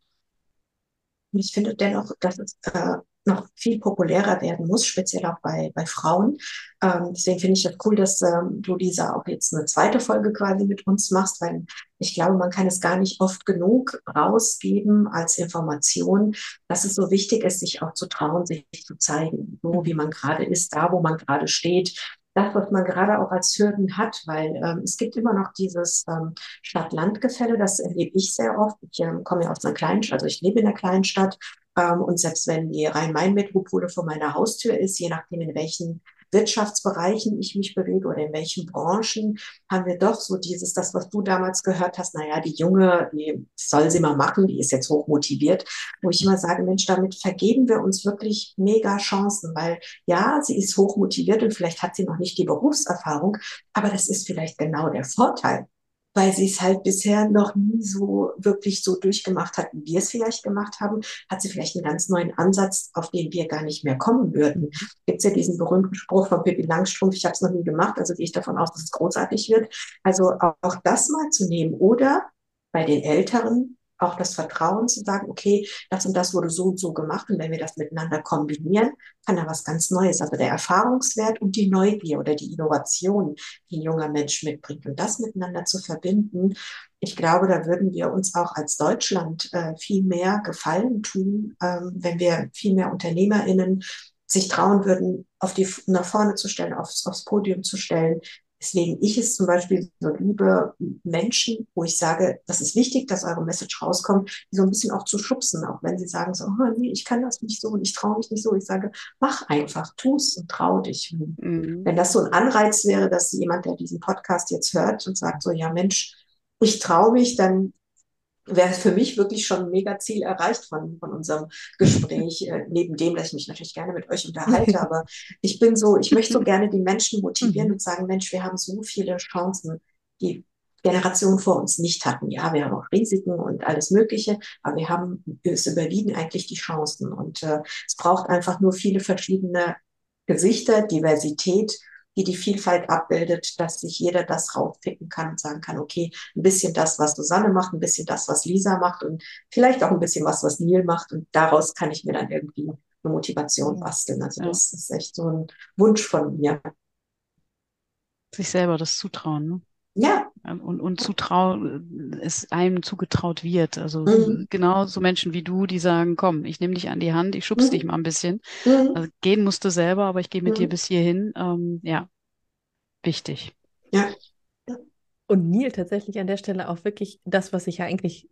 Ich finde dennoch, dass es äh, noch viel populärer werden muss, speziell auch bei, bei Frauen. Ähm, deswegen finde ich das cool, dass ähm, du diese auch jetzt eine zweite Folge quasi mit uns machst, weil ich glaube, man kann es gar nicht oft genug rausgeben als Information, dass es so wichtig ist, sich auch zu trauen, sich zu zeigen, so wie man gerade ist, da wo man gerade steht, das, was man gerade auch als Hürden hat, weil ähm, es gibt immer noch dieses ähm, Stadt-Land-Gefälle, das erlebe ich sehr oft. Ich ähm, komme ja aus einer kleinen Stadt, also ich lebe in einer kleinen Stadt und selbst wenn die Rhein-Main-Metropole vor meiner Haustür ist, je nachdem in welchen Wirtschaftsbereichen ich mich bewege oder in welchen Branchen, haben wir doch so dieses, das, was du damals gehört hast, naja, die Junge, die soll sie mal machen, die ist jetzt hoch motiviert, wo ich immer sage, Mensch, damit vergeben wir uns wirklich mega Chancen, weil ja, sie ist hoch motiviert und vielleicht hat sie noch nicht die Berufserfahrung, aber das ist vielleicht genau der Vorteil weil sie es halt bisher noch nie so wirklich so durchgemacht hat, wie wir es vielleicht gemacht haben, hat sie vielleicht einen ganz neuen Ansatz, auf den wir gar nicht mehr kommen würden. Gibt ja diesen berühmten Spruch von Pippi Langstrumpf, ich habe es noch nie gemacht, also gehe ich davon aus, dass es großartig wird. Also auch das mal zu nehmen oder bei den Älteren auch das Vertrauen zu sagen, okay, das und das wurde so und so gemacht und wenn wir das miteinander kombinieren, kann da was ganz Neues. Also der Erfahrungswert und die Neugier oder die Innovation, die ein junger Mensch mitbringt und das miteinander zu verbinden, ich glaube, da würden wir uns auch als Deutschland äh, viel mehr Gefallen tun, ähm, wenn wir viel mehr UnternehmerInnen sich trauen würden, auf die nach vorne zu stellen, aufs, aufs Podium zu stellen, Deswegen ich es zum Beispiel so liebe Menschen, wo ich sage, das ist wichtig, dass eure Message rauskommt, die so ein bisschen auch zu schubsen, auch wenn sie sagen so, oh, nee, ich kann das nicht so und ich traue mich nicht so. Ich sage, mach einfach, tu's und trau dich. Mhm. Wenn das so ein Anreiz wäre, dass jemand, der diesen Podcast jetzt hört und sagt so, ja Mensch, ich traue mich, dann wäre für mich wirklich schon ein mega Ziel erreicht von, von unserem Gespräch, äh, neben dem, dass ich mich natürlich gerne mit euch unterhalte. Aber ich bin so, ich möchte so gerne die Menschen motivieren mhm. und sagen, Mensch, wir haben so viele Chancen, die Generationen vor uns nicht hatten. Ja, wir haben auch Risiken und alles Mögliche, aber wir haben, es überwiegen eigentlich die Chancen. Und äh, es braucht einfach nur viele verschiedene Gesichter, Diversität die die Vielfalt abbildet, dass sich jeder das rauspicken kann und sagen kann, okay, ein bisschen das, was Susanne macht, ein bisschen das, was Lisa macht und vielleicht auch ein bisschen was, was Neil macht und daraus kann ich mir dann irgendwie eine Motivation basteln. Also das ist echt so ein Wunsch von mir. Sich selber das zutrauen, ne? Ja. Und, und zutrauen, es einem zugetraut wird. Also mhm. genau so Menschen wie du, die sagen, komm, ich nehme dich an die Hand, ich schubse mhm. dich mal ein bisschen. Mhm. Also gehen musst du selber, aber ich gehe mit dir mhm. bis hierhin. Ähm, ja, wichtig. Ja. Und Neil tatsächlich an der Stelle auch wirklich das, was ich ja eigentlich,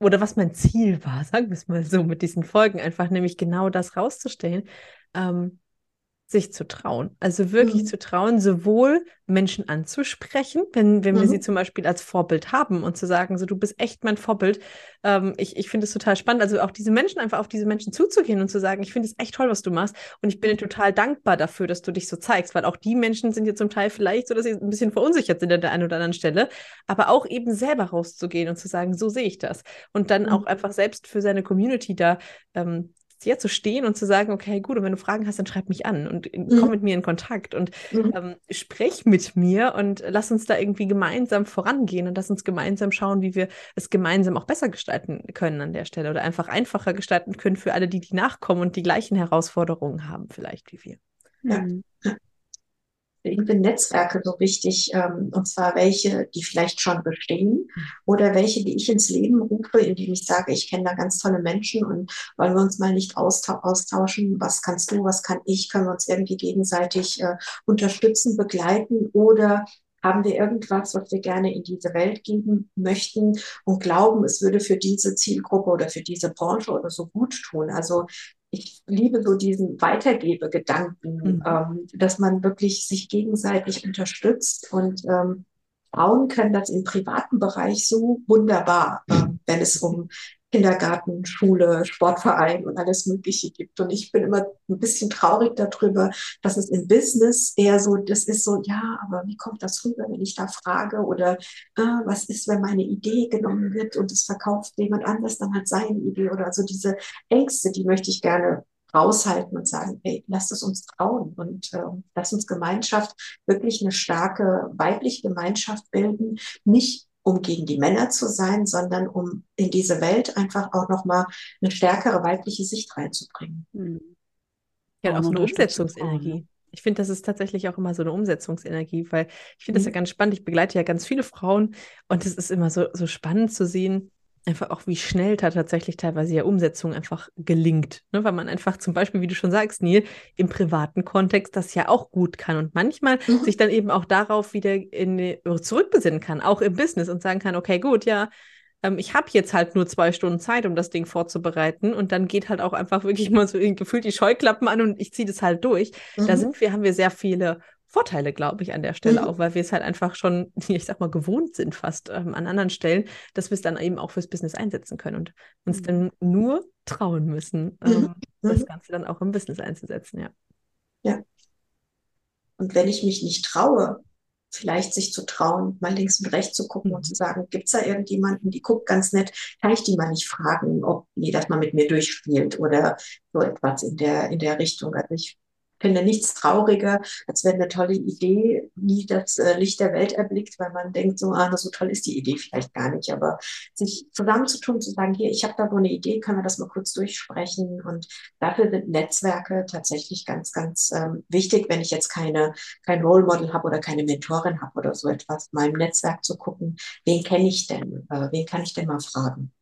oder was mein Ziel war, sagen wir es mal so, mit diesen Folgen, einfach nämlich genau das rauszustellen. Ähm, sich zu trauen. Also wirklich mhm. zu trauen, sowohl Menschen anzusprechen, wenn, wenn mhm. wir sie zum Beispiel als Vorbild haben und zu sagen, so du bist echt mein Vorbild. Ähm, ich ich finde es total spannend. Also auch diese Menschen einfach auf diese Menschen zuzugehen und zu sagen, ich finde es echt toll, was du machst. Und ich bin dir total dankbar dafür, dass du dich so zeigst, weil auch die Menschen sind ja zum Teil vielleicht so, dass sie ein bisschen verunsichert sind an der einen oder anderen Stelle, aber auch eben selber rauszugehen und zu sagen, so sehe ich das. Und dann mhm. auch einfach selbst für seine Community da ähm, sehr zu stehen und zu sagen, okay, gut, und wenn du Fragen hast, dann schreib mich an und mhm. komm mit mir in Kontakt und mhm. ähm, sprech mit mir und lass uns da irgendwie gemeinsam vorangehen und lass uns gemeinsam schauen, wie wir es gemeinsam auch besser gestalten können an der Stelle oder einfach einfacher gestalten können für alle, die die nachkommen und die gleichen Herausforderungen haben vielleicht wie wir. Ja. Mhm. Finde Netzwerke so wichtig, ähm, und zwar welche, die vielleicht schon bestehen oder welche, die ich ins Leben rufe, indem ich sage, ich kenne da ganz tolle Menschen und wollen wir uns mal nicht austauschen, was kannst du, was kann ich, können wir uns irgendwie gegenseitig äh, unterstützen, begleiten oder haben wir irgendwas, was wir gerne in diese Welt geben möchten und glauben, es würde für diese Zielgruppe oder für diese Branche oder so gut tun. Also ich liebe so diesen Weitergebegedanken, mhm. ähm, dass man wirklich sich gegenseitig unterstützt und ähm, Frauen können das im privaten Bereich so wunderbar, ähm, wenn es um Kindergarten, Schule, Sportverein und alles Mögliche gibt. Und ich bin immer ein bisschen traurig darüber, dass es im Business eher so, das ist so, ja, aber wie kommt das rüber, wenn ich da frage? Oder äh, was ist, wenn meine Idee genommen wird und es verkauft jemand anders dann hat seine Idee? Oder also diese Ängste, die möchte ich gerne raushalten und sagen, hey, lasst es uns trauen und äh, lasst uns Gemeinschaft wirklich eine starke weibliche Gemeinschaft bilden, nicht um gegen die Männer zu sein, sondern um in diese Welt einfach auch nochmal eine stärkere weibliche Sicht reinzubringen. Mhm. Ja, auch so eine Umsetzungsenergie. Ich finde, das ist tatsächlich auch immer so eine Umsetzungsenergie, weil ich finde mhm. das ja ganz spannend. Ich begleite ja ganz viele Frauen und es ist immer so, so spannend zu sehen, einfach auch, wie schnell da tatsächlich teilweise ja Umsetzung einfach gelingt. Ne? Weil man einfach zum Beispiel, wie du schon sagst, Neil, im privaten Kontext das ja auch gut kann und manchmal mhm. sich dann eben auch darauf wieder in, zurückbesinnen kann, auch im Business und sagen kann, okay, gut, ja, ähm, ich habe jetzt halt nur zwei Stunden Zeit, um das Ding vorzubereiten und dann geht halt auch einfach wirklich mal so gefühlt die Scheuklappen an und ich ziehe das halt durch. Mhm. Da sind wir, haben wir sehr viele Vorteile, glaube ich, an der Stelle mhm. auch, weil wir es halt einfach schon, ich sag mal, gewohnt sind fast ähm, an anderen Stellen, dass wir es dann eben auch fürs Business einsetzen können und uns mhm. dann nur trauen müssen, ähm, mhm. das. Ganze dann auch im Business einzusetzen, ja. Ja. Und wenn ich mich nicht traue, vielleicht sich zu trauen, mal links und rechts zu gucken und zu mhm. sagen, gibt es da irgendjemanden, die guckt ganz nett, kann ich die mal nicht fragen, ob die das mal mit mir durchspielt oder so etwas in der, in der Richtung. Also ich finde nichts trauriger, als wenn eine tolle Idee nie das äh, Licht der Welt erblickt, weil man denkt, so, ah, so toll ist die Idee vielleicht gar nicht. Aber sich zusammenzutun, zu sagen, hier, ich habe da so eine Idee, können wir das mal kurz durchsprechen. Und dafür sind Netzwerke tatsächlich ganz, ganz ähm, wichtig, wenn ich jetzt keine, kein Role Model habe oder keine Mentorin habe oder so etwas, mal im Netzwerk zu gucken, wen kenne ich denn, äh, wen kann ich denn mal fragen.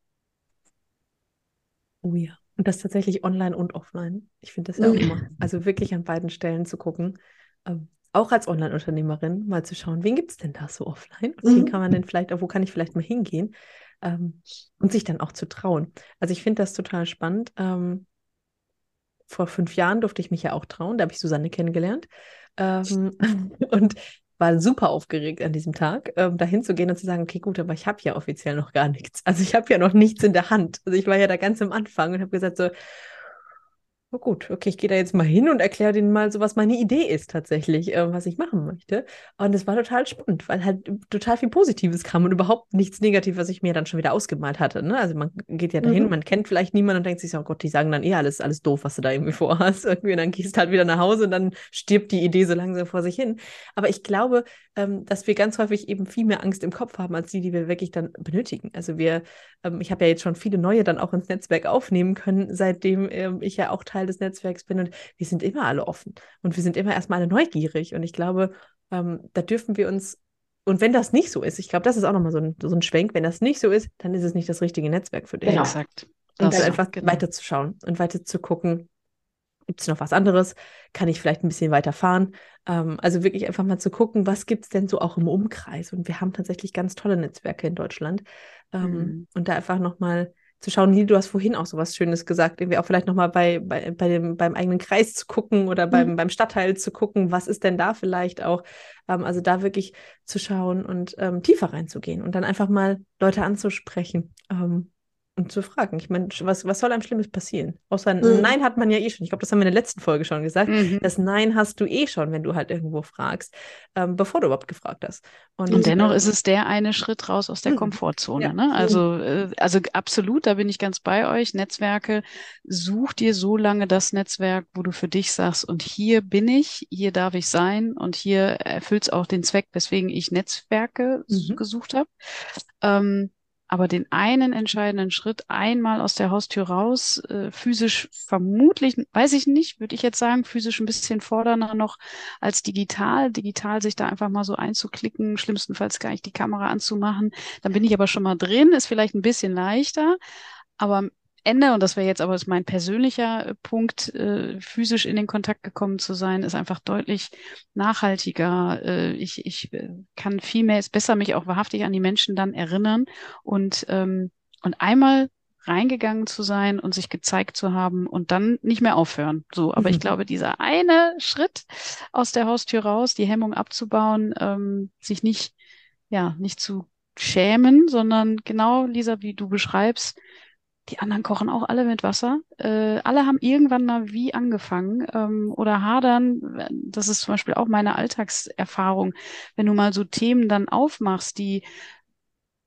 Oh ja. Und das tatsächlich online und offline. Ich finde das ja auch immer. Also wirklich an beiden Stellen zu gucken. Ähm, auch als Online-Unternehmerin mal zu schauen, wen gibt es denn da so offline? Und wen mhm. kann man denn vielleicht, wo kann ich vielleicht mal hingehen? Ähm, und sich dann auch zu trauen. Also ich finde das total spannend. Ähm, vor fünf Jahren durfte ich mich ja auch trauen. Da habe ich Susanne kennengelernt. Ähm, und war super aufgeregt an diesem Tag, ähm, dahin zu gehen und zu sagen, okay, gut, aber ich habe ja offiziell noch gar nichts. Also ich habe ja noch nichts in der Hand. Also ich war ja da ganz am Anfang und habe gesagt so, Oh gut, okay, ich gehe da jetzt mal hin und erkläre denen mal so, was meine Idee ist tatsächlich, äh, was ich machen möchte. Und es war total spannend, weil halt total viel Positives kam und überhaupt nichts Negatives, was ich mir dann schon wieder ausgemalt hatte. Ne? Also man geht ja dahin, mhm. man kennt vielleicht niemanden und denkt sich so, oh Gott, die sagen dann eh alles, alles doof, was du da irgendwie vorhast. Irgendwie, und dann gehst du halt wieder nach Hause und dann stirbt die Idee so langsam vor sich hin. Aber ich glaube, ähm, dass wir ganz häufig eben viel mehr Angst im Kopf haben, als die, die wir wirklich dann benötigen. Also wir, ähm, ich habe ja jetzt schon viele neue dann auch ins Netzwerk aufnehmen können, seitdem ähm, ich ja auch Teil Teil des Netzwerks bin und wir sind immer alle offen und wir sind immer erstmal alle neugierig und ich glaube, ähm, da dürfen wir uns und wenn das nicht so ist, ich glaube, das ist auch nochmal so ein, so ein Schwenk, wenn das nicht so ist, dann ist es nicht das richtige Netzwerk für dich. Genau. Exakt. Und dann einfach genau. weiterzuschauen und weiter zu gucken, gibt es noch was anderes? Kann ich vielleicht ein bisschen weiter fahren? Ähm, also wirklich einfach mal zu gucken, was gibt es denn so auch im Umkreis? Und wir haben tatsächlich ganz tolle Netzwerke in Deutschland. Ähm, mhm. Und da einfach nochmal zu schauen, Lili, du hast vorhin auch so was Schönes gesagt, irgendwie auch vielleicht nochmal bei, bei, bei dem, beim eigenen Kreis zu gucken oder beim, mhm. beim Stadtteil zu gucken, was ist denn da vielleicht auch, ähm, also da wirklich zu schauen und ähm, tiefer reinzugehen und dann einfach mal Leute anzusprechen. Ähm, und zu fragen. Ich meine, was, was soll einem Schlimmes passieren? Außer ein mhm. Nein hat man ja eh schon. Ich glaube, das haben wir in der letzten Folge schon gesagt. Mhm. Das Nein hast du eh schon, wenn du halt irgendwo fragst, ähm, bevor du überhaupt gefragt hast. Und, und dennoch äh, ist es der eine Schritt raus aus der mhm. Komfortzone. Ja. Ne? Also, äh, also absolut, da bin ich ganz bei euch. Netzwerke, such dir so lange das Netzwerk, wo du für dich sagst, und hier bin ich, hier darf ich sein und hier erfüllt es auch den Zweck, weswegen ich Netzwerke mhm. gesucht habe. Ähm, aber den einen entscheidenden Schritt einmal aus der Haustür raus, äh, physisch vermutlich, weiß ich nicht, würde ich jetzt sagen, physisch ein bisschen fordernder noch als digital. Digital sich da einfach mal so einzuklicken, schlimmstenfalls gar nicht die Kamera anzumachen. Dann bin ich aber schon mal drin, ist vielleicht ein bisschen leichter. Aber Ende, und das wäre jetzt aber mein persönlicher äh, Punkt, äh, physisch in den Kontakt gekommen zu sein, ist einfach deutlich nachhaltiger. Äh, ich ich äh, kann viel mehr, ist besser mich auch wahrhaftig an die Menschen dann erinnern und, ähm, und einmal reingegangen zu sein und sich gezeigt zu haben und dann nicht mehr aufhören. So, aber mhm. ich glaube, dieser eine Schritt aus der Haustür raus, die Hemmung abzubauen, ähm, sich nicht, ja, nicht zu schämen, sondern genau, Lisa, wie du beschreibst, die anderen kochen auch alle mit Wasser. Äh, alle haben irgendwann mal wie angefangen ähm, oder hadern. Das ist zum Beispiel auch meine Alltagserfahrung. Wenn du mal so Themen dann aufmachst, die,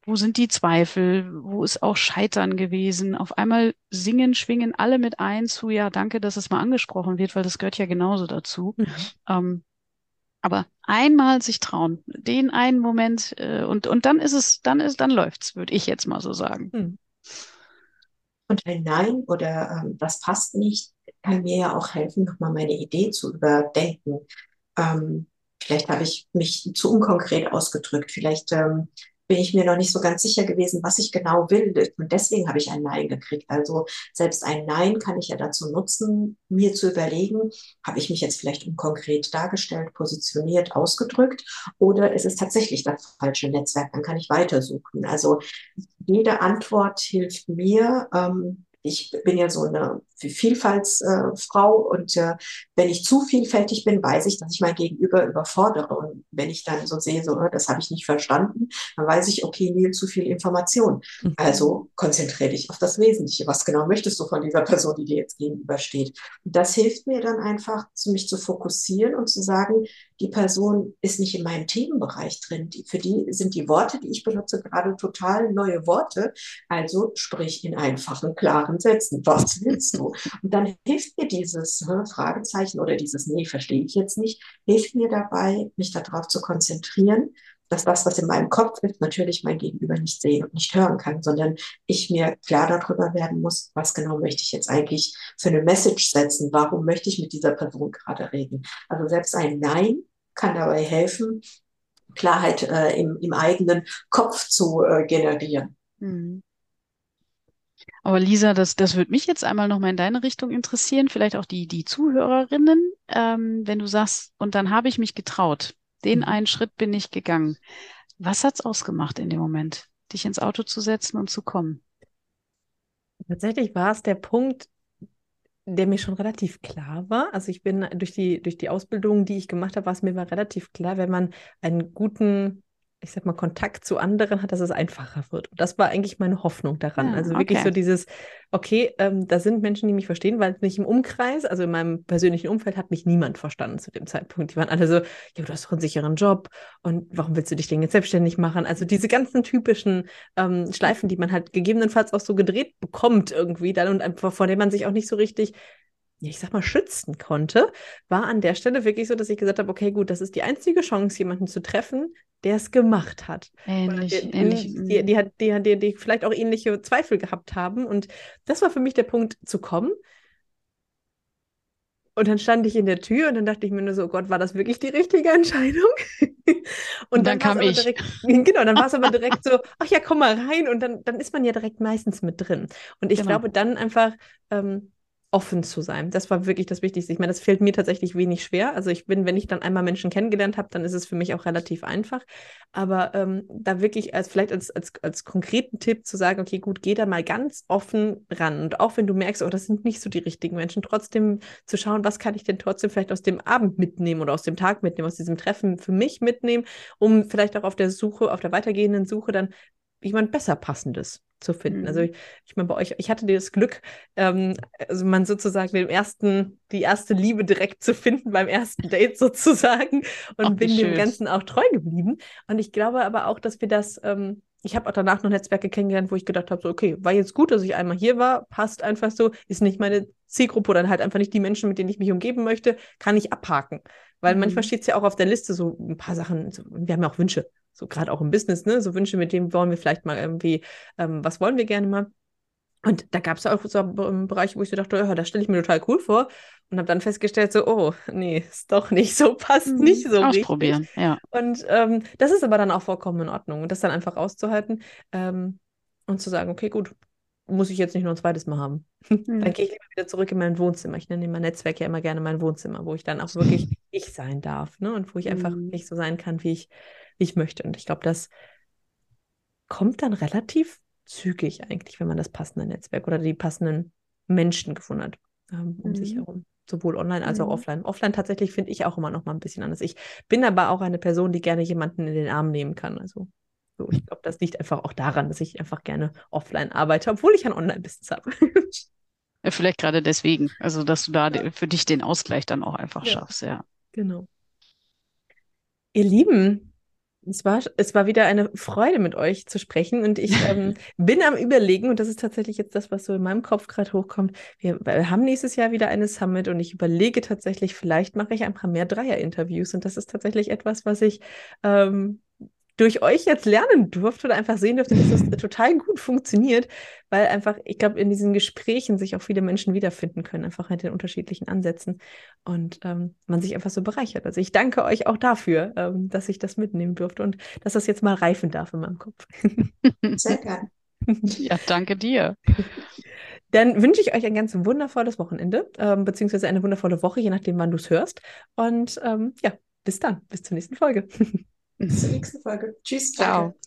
wo sind die Zweifel? Wo ist auch Scheitern gewesen? Auf einmal singen, schwingen alle mit ein zu, ja, danke, dass es mal angesprochen wird, weil das gehört ja genauso dazu. Mhm. Ähm, aber einmal sich trauen, den einen Moment äh, und und dann ist es, dann ist, dann läuft's, würde ich jetzt mal so sagen. Mhm. Und ein Nein oder ähm, das passt nicht, kann mir ja auch helfen, nochmal meine Idee zu überdenken. Ähm, vielleicht habe ich mich zu unkonkret ausgedrückt. Vielleicht ähm, bin ich mir noch nicht so ganz sicher gewesen, was ich genau will. Und deswegen habe ich ein Nein gekriegt. Also selbst ein Nein kann ich ja dazu nutzen, mir zu überlegen, habe ich mich jetzt vielleicht unkonkret dargestellt, positioniert, ausgedrückt oder ist es tatsächlich das falsche Netzwerk? Dann kann ich weitersuchen. Also jede Antwort hilft mir, ähm, ich bin ja so eine Vielfaltsfrau und äh, wenn ich zu vielfältig bin, weiß ich, dass ich mein Gegenüber überfordere. Und wenn ich dann so sehe, so, das habe ich nicht verstanden, dann weiß ich, okay, Neil, zu viel Information. Mhm. Also konzentriere dich auf das Wesentliche. Was genau möchtest du von dieser Person, die dir jetzt gegenübersteht? Und das hilft mir dann einfach, mich zu fokussieren und zu sagen, die Person ist nicht in meinem Themenbereich drin. Die, für die sind die Worte, die ich benutze, gerade total neue Worte. Also sprich in einfachen, klaren Sätzen. Was willst du? Und dann hilft mir dieses ne, Fragezeichen oder dieses Nee, verstehe ich jetzt nicht, hilft mir dabei, mich darauf zu konzentrieren, dass das, was in meinem Kopf ist, natürlich mein Gegenüber nicht sehen und nicht hören kann, sondern ich mir klar darüber werden muss, was genau möchte ich jetzt eigentlich für eine Message setzen, warum möchte ich mit dieser Person gerade reden. Also selbst ein Nein kann dabei helfen, Klarheit äh, im, im eigenen Kopf zu äh, generieren. Mhm. Aber Lisa, das, das würde mich jetzt einmal nochmal in deine Richtung interessieren, vielleicht auch die, die Zuhörerinnen, ähm, wenn du sagst, und dann habe ich mich getraut, den mhm. einen Schritt bin ich gegangen. Was hat's ausgemacht in dem Moment, dich ins Auto zu setzen und zu kommen? Tatsächlich war es der Punkt, der mir schon relativ klar war. Also ich bin durch die, durch die Ausbildung, die ich gemacht habe, war es mir mal relativ klar, wenn man einen guten ich sag mal, Kontakt zu anderen hat, dass es einfacher wird. Und das war eigentlich meine Hoffnung daran. Ja, also wirklich okay. so dieses, okay, ähm, da sind Menschen, die mich verstehen, weil nicht im Umkreis, also in meinem persönlichen Umfeld, hat mich niemand verstanden zu dem Zeitpunkt. Die waren alle so, ja, du hast doch einen sicheren Job und warum willst du dich denn jetzt selbstständig machen? Also diese ganzen typischen ähm, Schleifen, die man halt gegebenenfalls auch so gedreht bekommt irgendwie dann und einfach vor denen man sich auch nicht so richtig ich sag mal, schützen konnte, war an der Stelle wirklich so, dass ich gesagt habe, okay, gut, das ist die einzige Chance, jemanden zu treffen, der es gemacht hat. Ähnlich, die, ähnlich. Die, die, die, hat, die, die, die vielleicht auch ähnliche Zweifel gehabt haben. Und das war für mich der Punkt, zu kommen. Und dann stand ich in der Tür und dann dachte ich mir nur so, oh Gott, war das wirklich die richtige Entscheidung? und, und, dann, dann kam ich. Direkt, genau, dann war es aber direkt so, ach ja, komm mal rein. Und dann, dann ist man ja direkt meistens mit drin. Und ich genau. glaube, dann einfach ähm, offen zu sein. Das war wirklich das Wichtigste. Ich meine, das fällt mir tatsächlich wenig schwer. Also ich bin, wenn ich dann einmal Menschen kennengelernt habe, dann ist es für mich auch relativ einfach. Aber ähm, da wirklich als vielleicht als, als, als konkreten Tipp zu sagen, okay, gut, geh da mal ganz offen ran. Und auch wenn du merkst, oh, das sind nicht so die richtigen Menschen, trotzdem zu schauen, was kann ich denn trotzdem vielleicht aus dem Abend mitnehmen oder aus dem Tag mitnehmen, aus diesem Treffen für mich mitnehmen, um vielleicht auch auf der Suche, auf der weitergehenden Suche dann jemand besser passendes zu finden. Also mhm. Also ich, ich meine, bei euch, ich hatte das Glück, ähm, also man sozusagen den ersten, die erste Liebe direkt zu finden beim ersten Date sozusagen und Ach, bin schön. dem Ganzen auch treu geblieben. Und ich glaube aber auch, dass wir das, ähm, ich habe auch danach noch Netzwerke kennengelernt, wo ich gedacht habe, so, okay, war jetzt gut, dass ich einmal hier war, passt einfach so, ist nicht meine Zielgruppe oder halt einfach nicht die Menschen, mit denen ich mich umgeben möchte, kann ich abhaken. Weil mhm. manchmal steht es ja auch auf der Liste so ein paar Sachen, so, wir haben ja auch Wünsche. So gerade auch im Business, ne, so Wünsche, mit denen wollen wir vielleicht mal irgendwie, ähm, was wollen wir gerne mal? Und da gab es auch so Bereiche, wo ich so dachte, ja, das stelle ich mir total cool vor. Und habe dann festgestellt, so, oh, nee, ist doch nicht so, passt mhm. nicht so Ausprobieren, richtig. ja. Und ähm, das ist aber dann auch vollkommen in Ordnung. Und das dann einfach auszuhalten ähm, und zu sagen, okay, gut, muss ich jetzt nicht nur ein zweites Mal haben. Mhm. Dann gehe ich lieber wieder zurück in mein Wohnzimmer. Ich nenne mein Netzwerk ja immer gerne mein Wohnzimmer, wo ich dann auch wirklich ich sein darf, ne? Und wo ich einfach mhm. nicht so sein kann, wie ich, wie ich möchte. Und ich glaube, das kommt dann relativ zügig eigentlich, wenn man das passende Netzwerk oder die passenden Menschen gefunden hat ähm, um mhm. sich herum. Sowohl online als auch mhm. offline. Offline tatsächlich finde ich auch immer noch mal ein bisschen anders. Ich bin aber auch eine Person, die gerne jemanden in den Arm nehmen kann. Also so, ich glaube, das liegt einfach auch daran, dass ich einfach gerne offline arbeite, obwohl ich ein Online-Business habe. Ja, vielleicht gerade deswegen. Also, dass du da ja. für dich den Ausgleich dann auch einfach ja. schaffst, ja. Genau. Ihr Lieben, es war, es war wieder eine Freude, mit euch zu sprechen. Und ich ähm, bin am Überlegen, und das ist tatsächlich jetzt das, was so in meinem Kopf gerade hochkommt. Wir, wir, haben nächstes Jahr wieder eine Summit und ich überlege tatsächlich, vielleicht mache ich ein paar mehr Dreier-Interviews. Und das ist tatsächlich etwas, was ich ähm, durch euch jetzt lernen durfte oder einfach sehen durfte, dass das total gut funktioniert, weil einfach, ich glaube, in diesen Gesprächen sich auch viele Menschen wiederfinden können, einfach mit den unterschiedlichen Ansätzen und ähm, man sich einfach so bereichert. Also ich danke euch auch dafür, ähm, dass ich das mitnehmen durfte und dass das jetzt mal reifen darf in meinem Kopf. Sehr gerne. Ja, danke dir. Dann wünsche ich euch ein ganz wundervolles Wochenende, ähm, beziehungsweise eine wundervolle Woche, je nachdem, wann du es hörst. Und ähm, ja, bis dann, bis zur nächsten Folge. Bis zur nächsten Folge. Tschüss. Ciao. Danke.